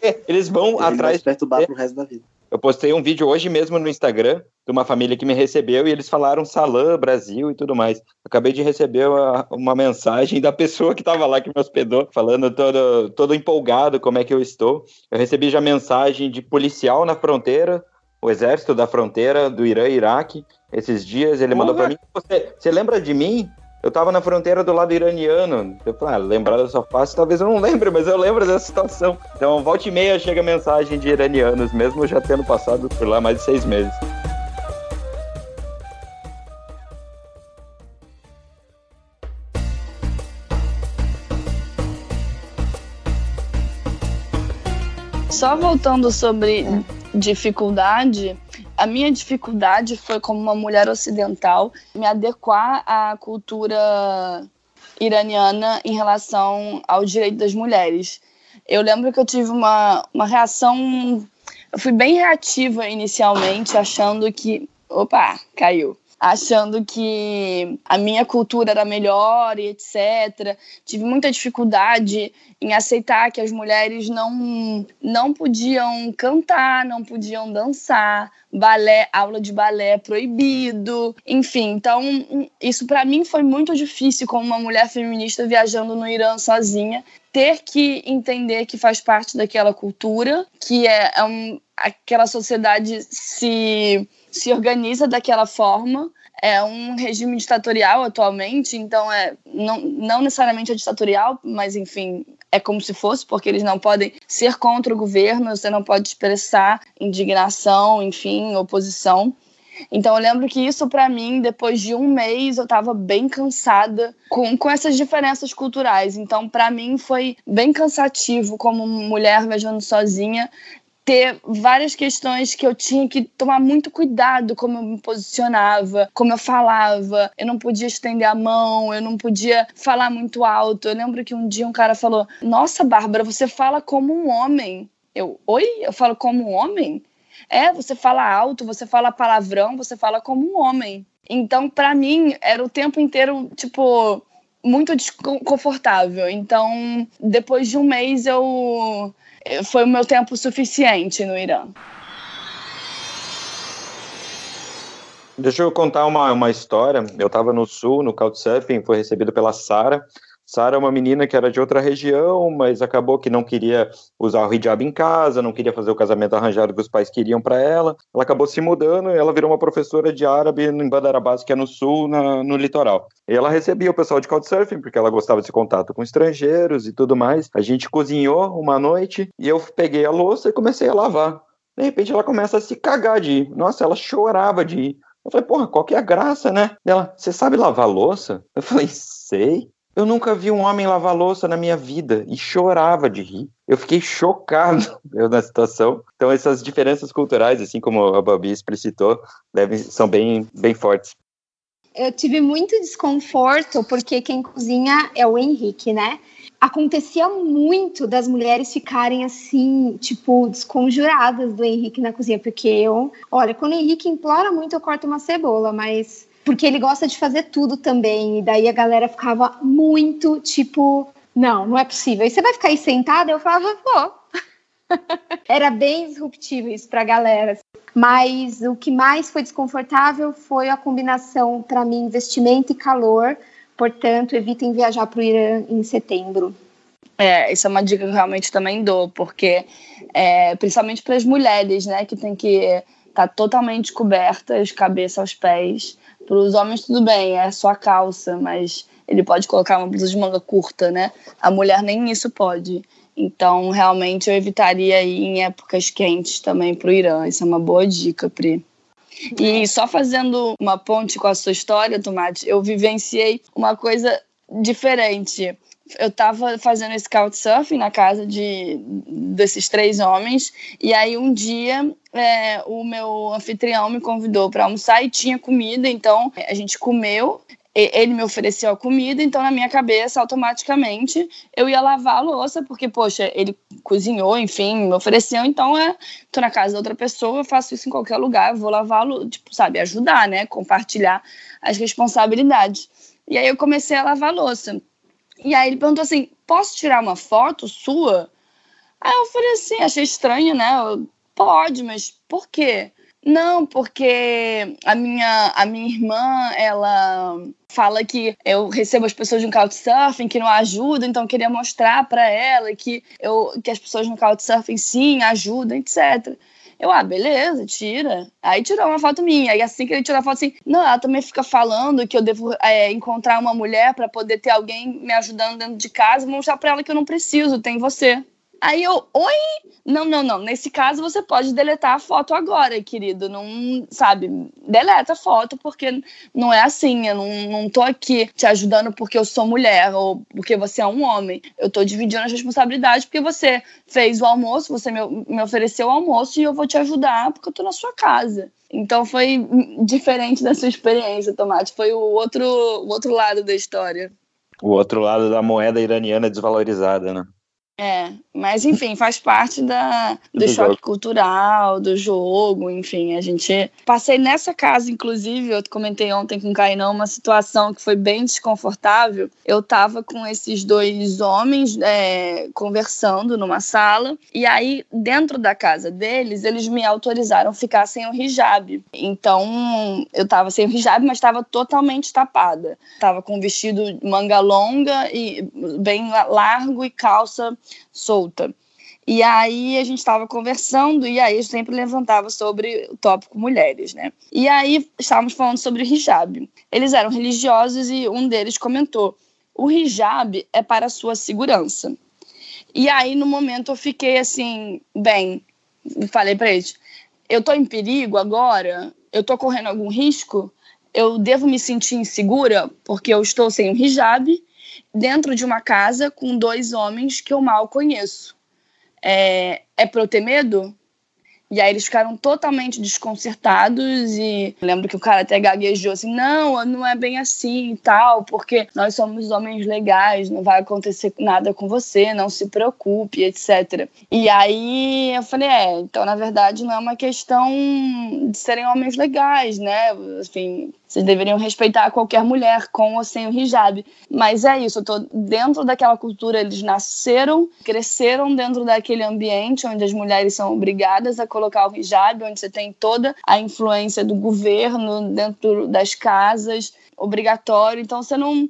É. Eles vão Ele atrás. Vai perturbar pro resto da vida. Eu postei um vídeo hoje mesmo no Instagram de uma família que me recebeu e eles falaram Salã, Brasil e tudo mais. Acabei de receber uma, uma mensagem da pessoa que estava lá que me hospedou, falando todo, todo empolgado como é que eu estou. Eu recebi já mensagem de policial na fronteira, o exército da fronteira do Irã e Iraque. Esses dias ele mandou para mim: você, você lembra de mim? Eu tava na fronteira do lado iraniano. Eu falei, ah, lembrar da sua face, talvez eu não lembre, mas eu lembro dessa situação. Então, volta e meia chega mensagem de iranianos, mesmo já tendo passado por lá mais de seis meses. Só voltando sobre dificuldade, a minha dificuldade foi, como uma mulher ocidental, me adequar à cultura iraniana em relação ao direito das mulheres. Eu lembro que eu tive uma, uma reação. Eu fui bem reativa inicialmente, achando que. Opa, caiu achando que a minha cultura era melhor e etc. Tive muita dificuldade em aceitar que as mulheres não, não podiam cantar, não podiam dançar, balé, aula de balé é proibido, enfim. Então, isso para mim foi muito difícil como uma mulher feminista viajando no Irã sozinha, ter que entender que faz parte daquela cultura, que é, é um, aquela sociedade se se organiza daquela forma. É um regime ditatorial atualmente, então é não, não necessariamente é ditatorial, mas enfim, é como se fosse, porque eles não podem ser contra o governo, você não pode expressar indignação, enfim, oposição. Então eu lembro que isso para mim, depois de um mês, eu estava bem cansada com, com essas diferenças culturais. Então para mim foi bem cansativo como mulher viajando sozinha ter várias questões que eu tinha que tomar muito cuidado como eu me posicionava, como eu falava. Eu não podia estender a mão, eu não podia falar muito alto. Eu lembro que um dia um cara falou: Nossa, Bárbara, você fala como um homem. Eu, oi? Eu falo como um homem? É, você fala alto, você fala palavrão, você fala como um homem. Então, para mim, era o tempo inteiro, tipo, muito desconfortável. Então, depois de um mês, eu foi o meu tempo suficiente no Irã. Deixa eu contar uma, uma história. Eu estava no sul, no Couchsurfing, foi recebido pela Sara. Sara é uma menina que era de outra região, mas acabou que não queria usar o hijab em casa, não queria fazer o casamento arranjado que os pais queriam para ela. Ela acabou se mudando e ela virou uma professora de árabe em Bandarabás, que é no sul, na, no litoral. E ela recebia o pessoal de Couchsurfing, porque ela gostava desse contato com estrangeiros e tudo mais. A gente cozinhou uma noite e eu peguei a louça e comecei a lavar. De repente ela começa a se cagar de ir. Nossa, ela chorava de ir. Eu falei, porra, qual que é a graça, né? Ela, você sabe lavar louça? Eu falei, sei. Eu nunca vi um homem lavar louça na minha vida e chorava de rir. Eu fiquei chocado na situação. Então essas diferenças culturais, assim como a Babi explicitou, são bem, bem fortes. Eu tive muito desconforto porque quem cozinha é o Henrique, né? Acontecia muito das mulheres ficarem assim, tipo, desconjuradas do Henrique na cozinha, porque eu, olha, quando o Henrique implora muito, eu corto uma cebola, mas porque ele gosta de fazer tudo também. E daí a galera ficava muito tipo, não, não é possível. E você vai ficar aí sentada? Eu falava, vou. Era bem disruptivo isso para a galera. Mas o que mais foi desconfortável foi a combinação, para mim, investimento e calor. Portanto, evitem viajar para o Irã em setembro. É, isso é uma dica que eu realmente também dou, porque é, principalmente para as mulheres, né, que tem que estar tá totalmente cobertas, cabeça aos pés, para os homens, tudo bem, é só a calça, mas ele pode colocar uma blusa de manga curta, né? A mulher nem isso pode. Então, realmente, eu evitaria ir em épocas quentes também para o Irã. Isso é uma boa dica, Pri. E só fazendo uma ponte com a sua história, Tomate, eu vivenciei uma coisa diferente eu tava fazendo esse couchsurfing na casa de desses três homens. E aí um dia é, o meu anfitrião me convidou para almoçar e tinha comida, então a gente comeu. Ele me ofereceu a comida, então na minha cabeça, automaticamente, eu ia lavar a louça, porque, poxa, ele cozinhou, enfim, me ofereceu, então é, tô na casa da outra pessoa, eu faço isso em qualquer lugar, vou lavá-lo, tipo, sabe, ajudar, né, compartilhar as responsabilidades. E aí eu comecei a lavar a louça. E aí ele perguntou assim: posso tirar uma foto sua? Aí eu falei assim, achei estranho, né? Eu, Pode, mas por quê? Não, porque a minha, a minha irmã, ela fala que eu recebo as pessoas no Couchsurfing que não ajudam, então eu queria mostrar para ela que, eu, que as pessoas no Couchsurfing sim ajudam, etc. Eu, ah, beleza, tira. Aí tirou uma foto minha. E assim que ele tirou a foto, assim, não, ela também fica falando que eu devo é, encontrar uma mulher para poder ter alguém me ajudando dentro de casa e mostrar pra ela que eu não preciso, tem você. Aí eu, oi? Não, não, não. Nesse caso você pode deletar a foto agora, querido. Não, sabe, deleta a foto, porque não é assim. Eu não, não tô aqui te ajudando porque eu sou mulher ou porque você é um homem. Eu tô dividindo as responsabilidades porque você fez o almoço, você me, me ofereceu o almoço e eu vou te ajudar porque eu tô na sua casa. Então foi diferente da sua experiência, Tomate. Foi o outro, o outro lado da história. O outro lado da moeda iraniana desvalorizada, né? É, mas enfim, faz parte da, do, do choque jogo. cultural, do jogo, enfim, a gente... Passei nessa casa, inclusive, eu comentei ontem com o Cainão, uma situação que foi bem desconfortável. Eu tava com esses dois homens é, conversando numa sala, e aí, dentro da casa deles, eles me autorizaram ficar sem o hijab. Então, eu tava sem o hijab, mas estava totalmente tapada. Tava com vestido manga longa e bem largo e calça solta. E aí a gente estava conversando e aí eu sempre levantava sobre o tópico mulheres, né? E aí estávamos falando sobre o hijab. Eles eram religiosos e um deles comentou: "O hijab é para a sua segurança". E aí no momento eu fiquei assim, bem, falei para eles: "Eu tô em perigo agora? Eu tô correndo algum risco? Eu devo me sentir insegura porque eu estou sem o hijab?" Dentro de uma casa com dois homens que eu mal conheço. É, é para eu ter medo? E aí eles ficaram totalmente desconcertados e lembro que o cara até gaguejou assim, não, não é bem assim e tal, porque nós somos homens legais, não vai acontecer nada com você, não se preocupe, etc. E aí eu falei, é, então na verdade não é uma questão de serem homens legais, né? Enfim, Vocês deveriam respeitar qualquer mulher com ou sem o hijab. Mas é isso, eu tô dentro daquela cultura, eles nasceram, cresceram dentro daquele ambiente onde as mulheres são obrigadas a colocar o hijab, onde você tem toda a influência do governo dentro das casas, obrigatório. Então você não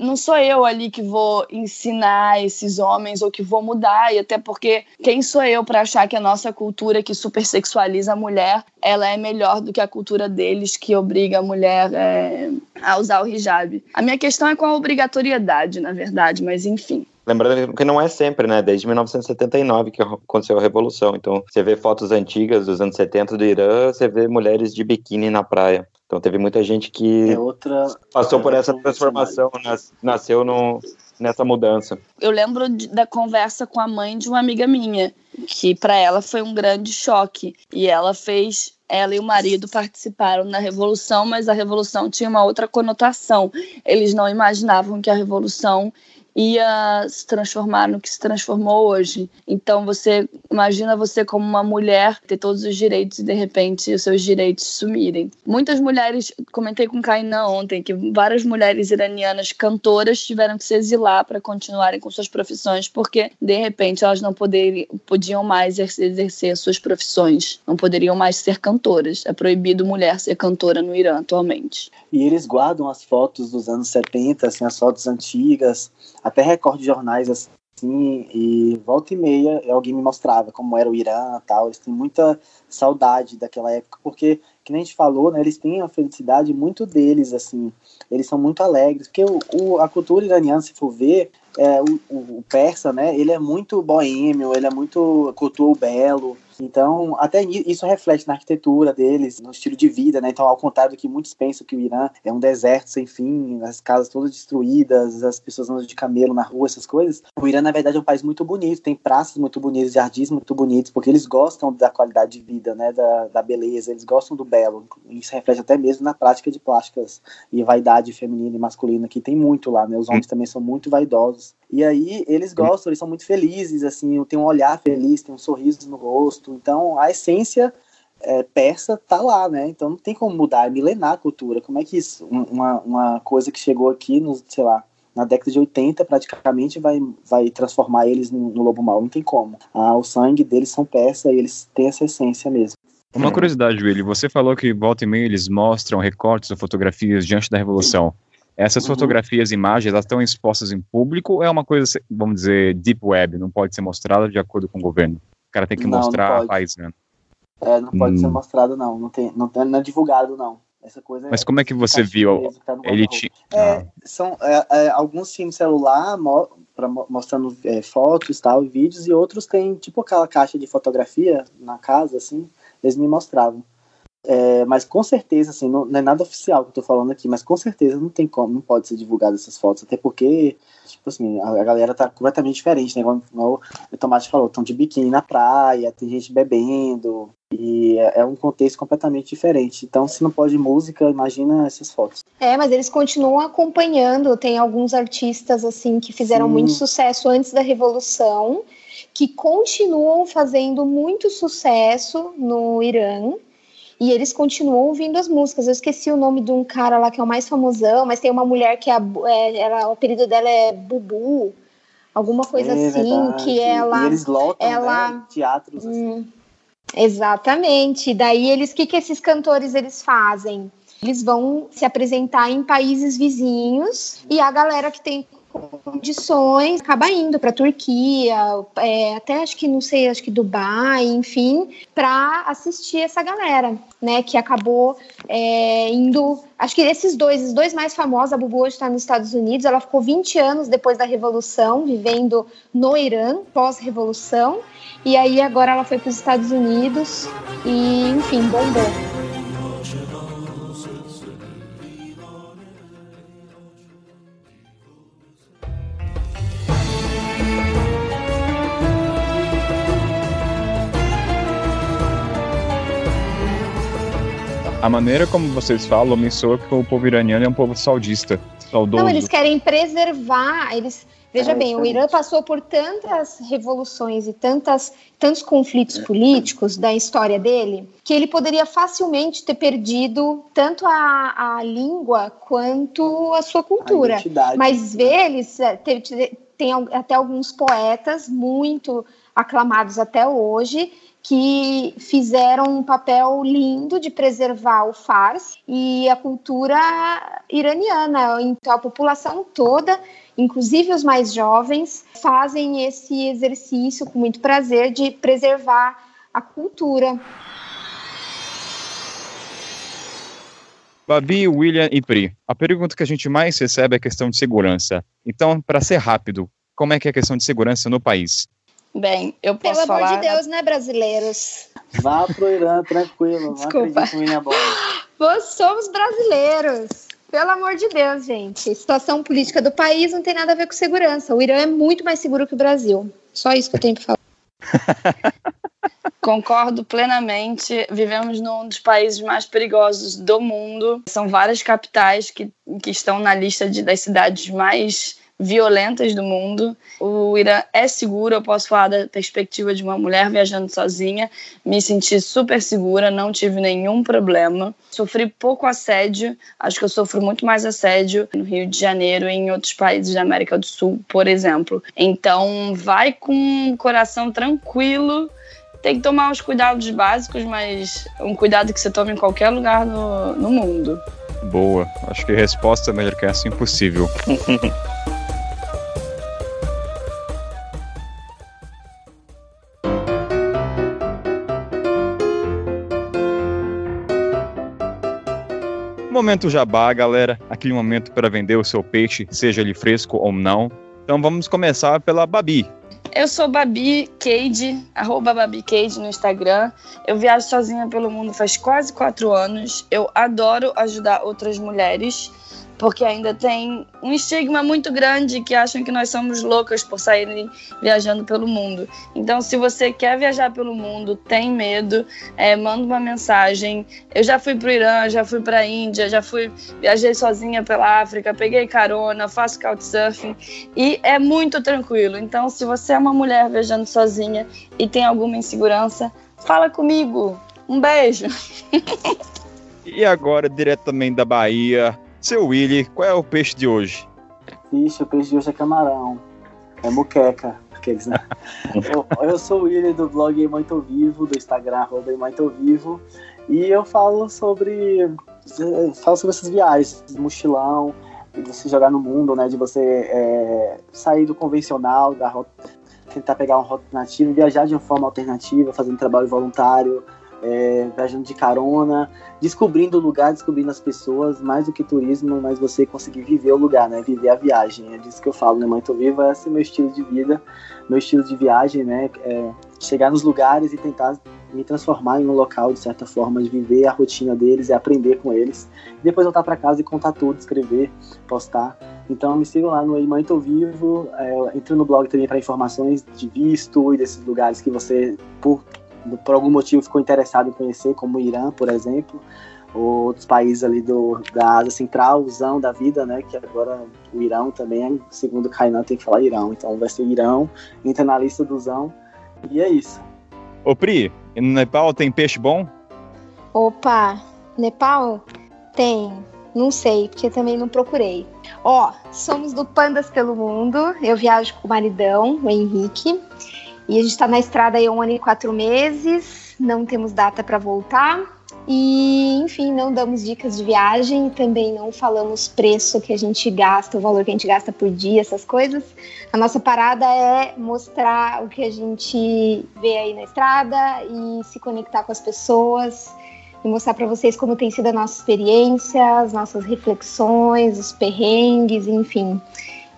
não sou eu ali que vou ensinar esses homens ou que vou mudar, e até porque quem sou eu para achar que a nossa cultura que supersexualiza a mulher, ela é melhor do que a cultura deles que obriga a mulher é, a usar o hijab. A minha questão é com a obrigatoriedade, na verdade, mas enfim. Lembrando que não é sempre, né? Desde 1979 que aconteceu a Revolução. Então, você vê fotos antigas dos anos 70 do Irã, você vê mulheres de biquíni na praia. Então teve muita gente que É outra. passou por essa transformação, nas- nasceu no, nessa mudança. Eu lembro de- da conversa com a mãe de uma amiga minha, que para ela foi um grande choque. E ela fez. Ela e o marido participaram da revolução, mas a revolução tinha uma outra conotação. Eles não imaginavam que a revolução ia se transformar no que se transformou hoje. Então você imagina você como uma mulher ter todos os direitos e de repente os seus direitos sumirem. Muitas mulheres, comentei com Kainan ontem que várias mulheres iranianas cantoras tiveram que se exilar para continuarem com suas profissões porque de repente elas não poderiam, podiam mais exercer, suas profissões, não poderiam mais ser cantoras. É proibido mulher ser cantora no Irã atualmente. E eles guardam as fotos dos anos 70, assim, as fotos antigas, até recorde de jornais assim, e volta e meia alguém me mostrava como era o Irã tal. Eles têm muita saudade daquela época, porque, que nem a gente falou, né, eles têm a felicidade muito deles, assim, eles são muito alegres, porque o, o- a cultura iraniana, se for ver, é, o, o, o persa, né, ele é muito boêmio, ele é muito cultua belo, então, até isso reflete na arquitetura deles, no estilo de vida, né? Então, ao contrário do que muitos pensam que o Irã é um deserto sem fim, as casas todas destruídas, as pessoas andam de camelo na rua, essas coisas. O Irã, na verdade, é um país muito bonito, tem praças muito bonitas, jardins muito bonitos, porque eles gostam da qualidade de vida, né? Da, da beleza, eles gostam do belo. Isso reflete até mesmo na prática de plásticas e vaidade feminina e masculina, que tem muito lá, né? Os homens também são muito vaidosos. E aí eles gostam, eles são muito felizes, assim, tem um olhar feliz, tem um sorriso no rosto. Então a essência é, persa tá lá, né? Então não tem como mudar, é milenar a cultura. Como é que isso, um- uma, uma coisa que chegou aqui, no, sei lá, na década de 80 praticamente vai, vai transformar eles no, no lobo mau? Não tem como. Ah, o sangue deles são persa e eles têm essa essência mesmo. Uma curiosidade, Willy, você falou que volta e meia eles mostram recortes ou fotografias diante da Revolução. Essas Uhum. fotografias e imagens, elas estão expostas em público ou é uma coisa, vamos dizer, deep web, não pode ser mostrada de acordo com o governo? O cara tem que Não, não mostrar a pode. paisana. É, não pode Hum. ser mostrado, não. Não, tem, não, não é divulgado, não. Essa coisa Mas é, como é que você tá viu? tá Ele guarda-roupa. tinha. É, são é, é, alguns tinham celular mo pra, mo- mostrando é, fotos tal, e vídeos, e outros têm tipo aquela caixa de fotografia na casa, assim, eles me mostravam. É, mas com certeza, assim, não, não é nada oficial que eu tô falando aqui, mas com certeza não tem como, não pode ser divulgado essas fotos, até porque, tipo assim, a, a galera tá completamente diferente, né? O Tomate falou, estão de biquíni na praia, tem gente bebendo, e é, é um contexto completamente diferente. Então, se não pode música, imagina essas fotos. É, mas eles continuam acompanhando. Tem alguns artistas assim que fizeram Sim. muito sucesso antes da Revolução, que continuam fazendo muito sucesso no Irã. E eles continuam ouvindo as músicas. Eu esqueci o nome de um cara lá que é o mais famosão, mas tem uma mulher que é, é, ela, o apelido dela é Bubu, alguma coisa É assim, verdade. que ela. E eles lotam ela- né, teatros assim. Hum, exatamente. Daí eles, o que, que esses cantores eles fazem? Eles vão se apresentar em países vizinhos e a galera que tem condições acaba indo para Turquia, é, até acho que não sei, acho que Dubai, enfim, para assistir essa galera, né? Que acabou é, indo. Acho que esses dois, os dois mais famosos, a Bubu hoje está nos Estados Unidos, ela ficou 20 anos depois da Revolução, vivendo no Irã, pós-revolução, e aí agora ela foi para os Estados Unidos e, enfim, bombou. A maneira como vocês falam me soa que o povo iraniano é um povo saudista, saudoso. Não, eles querem preservar, eles, Veja É, bem, o. Irã passou por tantas revoluções e tantas, tantos conflitos políticos da história dele que ele poderia facilmente ter perdido tanto a, a língua quanto a sua A cultura. identidade. Mas eles é, te- te- tem al- até alguns poetas muito aclamados até hoje que fizeram um papel lindo de preservar o Fars e a cultura iraniana. Então a população toda, inclusive os mais jovens, fazem esse exercício com muito prazer de preservar a cultura. Babi, William e Pri, a pergunta que a gente mais recebe é a questão de segurança. Então, para ser rápido, como é que é a questão de segurança no país? Bem, eu Pelo posso amor falar. de Deus, né, brasileiros? Vá pro Irã, tranquilo. Desculpa. Nós somos brasileiros. Pelo amor de Deus, gente. Situação política do país não tem nada a ver com segurança. O Irã é muito mais seguro que o Brasil. Só isso que eu tenho para falar. Concordo plenamente. Vivemos num dos países mais perigosos do mundo. São várias capitais que, que estão na lista de, das cidades mais violentas do mundo. O Irã é seguro, eu posso falar da perspectiva de uma mulher viajando sozinha. Me senti super segura, não tive nenhum problema. Sofri pouco assédio, acho que eu sofro muito mais assédio no Rio de Janeiro e em outros países da América do Sul, por exemplo. Então, vai com o coração tranquilo tem que tomar os cuidados básicos, mas um cuidado que você toma em qualquer lugar no, no mundo. Boa. Acho que a resposta é melhor que essa impossível. Momento jabá, galera. Aquele momento para vender o seu peixe, seja ele fresco ou não. Então vamos começar pela Babi. Eu sou Babi Cade, arroba Babi Cade no Instagram. Eu viajo sozinha pelo mundo faz quase quatro anos. Eu adoro ajudar outras mulheres, porque ainda tem um estigma muito grande que acham que nós somos loucas por saírem viajando pelo mundo. Então, se você quer viajar pelo mundo, tem medo, é, manda uma mensagem. Eu já fui para o Irã, já fui para a Índia, já fui viajei sozinha pela África, peguei carona, faço couchsurfing e é muito tranquilo. Então, se você é uma mulher viajando sozinha e tem alguma insegurança, fala comigo. Um beijo. E agora, diretamente da Bahia, seu Willy, qual é o peixe de hoje? Vixe, o peixe de hoje é camarão. É muqueca. Aqueles, né? eu, eu sou o William do blog Muito Vivo, do Instagram, arroba Muito Vivo. E eu falo sobre. eh, Falo sobre essas viagens, mochilão, de você jogar no mundo, né? De você eh, sair do convencional, da rota, tentar pegar uma rota alternativa, viajar de uma forma alternativa, fazendo trabalho voluntário, eh, viajando de carona, descobrindo o lugar, descobrindo as pessoas, mais do que turismo, mas você conseguir viver o lugar, né? Viver a viagem. É disso que eu falo, né? Muito Vivo, esse é meu estilo de vida, meu estilo de viagem, né? É chegar nos lugares e tentar me transformar em um local, de certa forma, de viver a rotina deles e aprender com eles. E depois voltar para casa e contar tudo, escrever, postar. Então me sigam lá no Muito Vivo, é, entre no blog também para informações de visto e desses lugares que você, por, por algum motivo, ficou interessado em conhecer, como o Irã, por exemplo, ou outros países ali do, da Ásia Central, o Zão da vida, né? Que agora o Irão também, segundo o Kainan, tem que falar Irão. Então vai ser Irão, entra na lista do Zão. E é isso. Ô Pri, no Nepal tem peixe bom? Opa, Nepal? Tem. Não sei, porque também não procurei. Ó, somos do Pandas pelo Mundo. Eu viajo com o maridão, o Henrique. E a gente tá na estrada aí um ano e quatro meses. Não temos data para voltar. E, enfim, não damos dicas de viagem. Também não falamos preço que a gente gasta, o valor que a gente gasta por dia, essas coisas. A nossa parada é mostrar o que a gente vê aí na estrada e se conectar com as pessoas e mostrar para vocês como tem sido a nossa experiência, as nossas reflexões, os perrengues, enfim.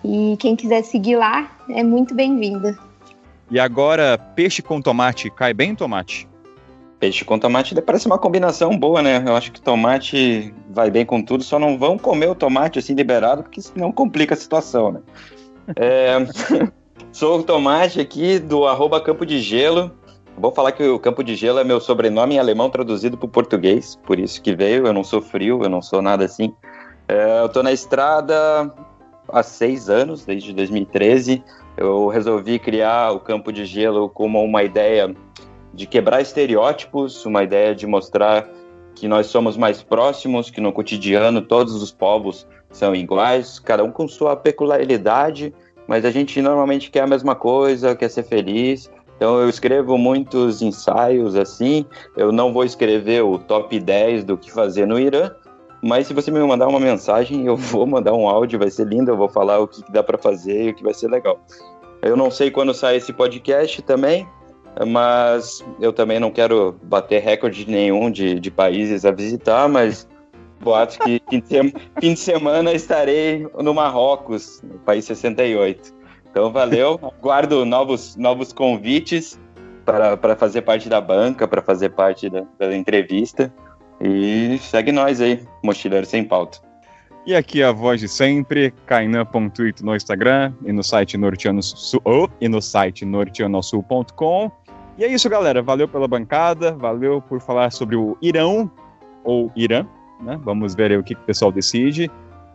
E quem quiser seguir lá é muito bem-vindo. E agora, peixe com tomate, cai bem tomate? Peixe com tomate parece uma combinação boa, né? Eu acho que tomate vai bem com tudo, só não vão comer o tomate assim liberado, porque senão complica a situação, né? É, sou o tomate aqui do arroba Campo de Gelo. Vou falar que o Campo de Gelo é meu sobrenome em alemão traduzido para o português, por isso que veio. Eu não sou frio, eu não sou nada assim. É, eu tô na estrada, há seis anos, desde 2013. Eu resolvi criar o Campo de Gelo como uma ideia de quebrar estereótipos, uma ideia de mostrar que nós somos mais próximos, que no cotidiano todos os povos são iguais, cada um com sua peculiaridade, mas a gente normalmente quer a mesma coisa, quer ser feliz. Então eu escrevo muitos ensaios assim. Eu não vou escrever o top 10 do que fazer no Irã, mas se você me mandar uma mensagem, eu vou mandar um áudio, vai ser lindo, eu vou falar o que dá para fazer e o que vai ser legal. Eu não sei quando sai esse podcast também, mas eu também não quero bater recorde nenhum de, de países a visitar, mas boatos que fim de, fim de semana estarei no Marrocos, no país 68. Então valeu, aguardo novos, novos convites para, para fazer parte da banca, para fazer parte da, da entrevista. E segue nós aí, Mochileiro Sem Pauta. E aqui a voz de sempre, kainan.it no Instagram e no site norteanosul, oh, e no site norteanosul.com. E é isso, galera. Valeu pela bancada, valeu por falar sobre o Irão ou Irã, né? Vamos ver aí o que, que o pessoal decide.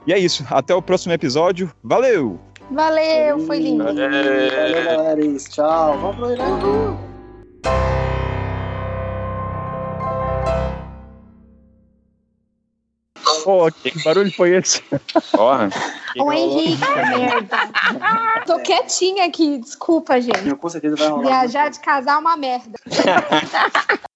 E é isso. Até o próximo episódio. Valeu! Valeu, foi lindo. Valeu, galera. Tchau. Vamos pro Irã. Pô, que barulho foi esse? Porra. Ô, Henrique, merda. Tô quietinha aqui, desculpa, gente. Com certeza vai rolar. Viajar de casal é uma merda.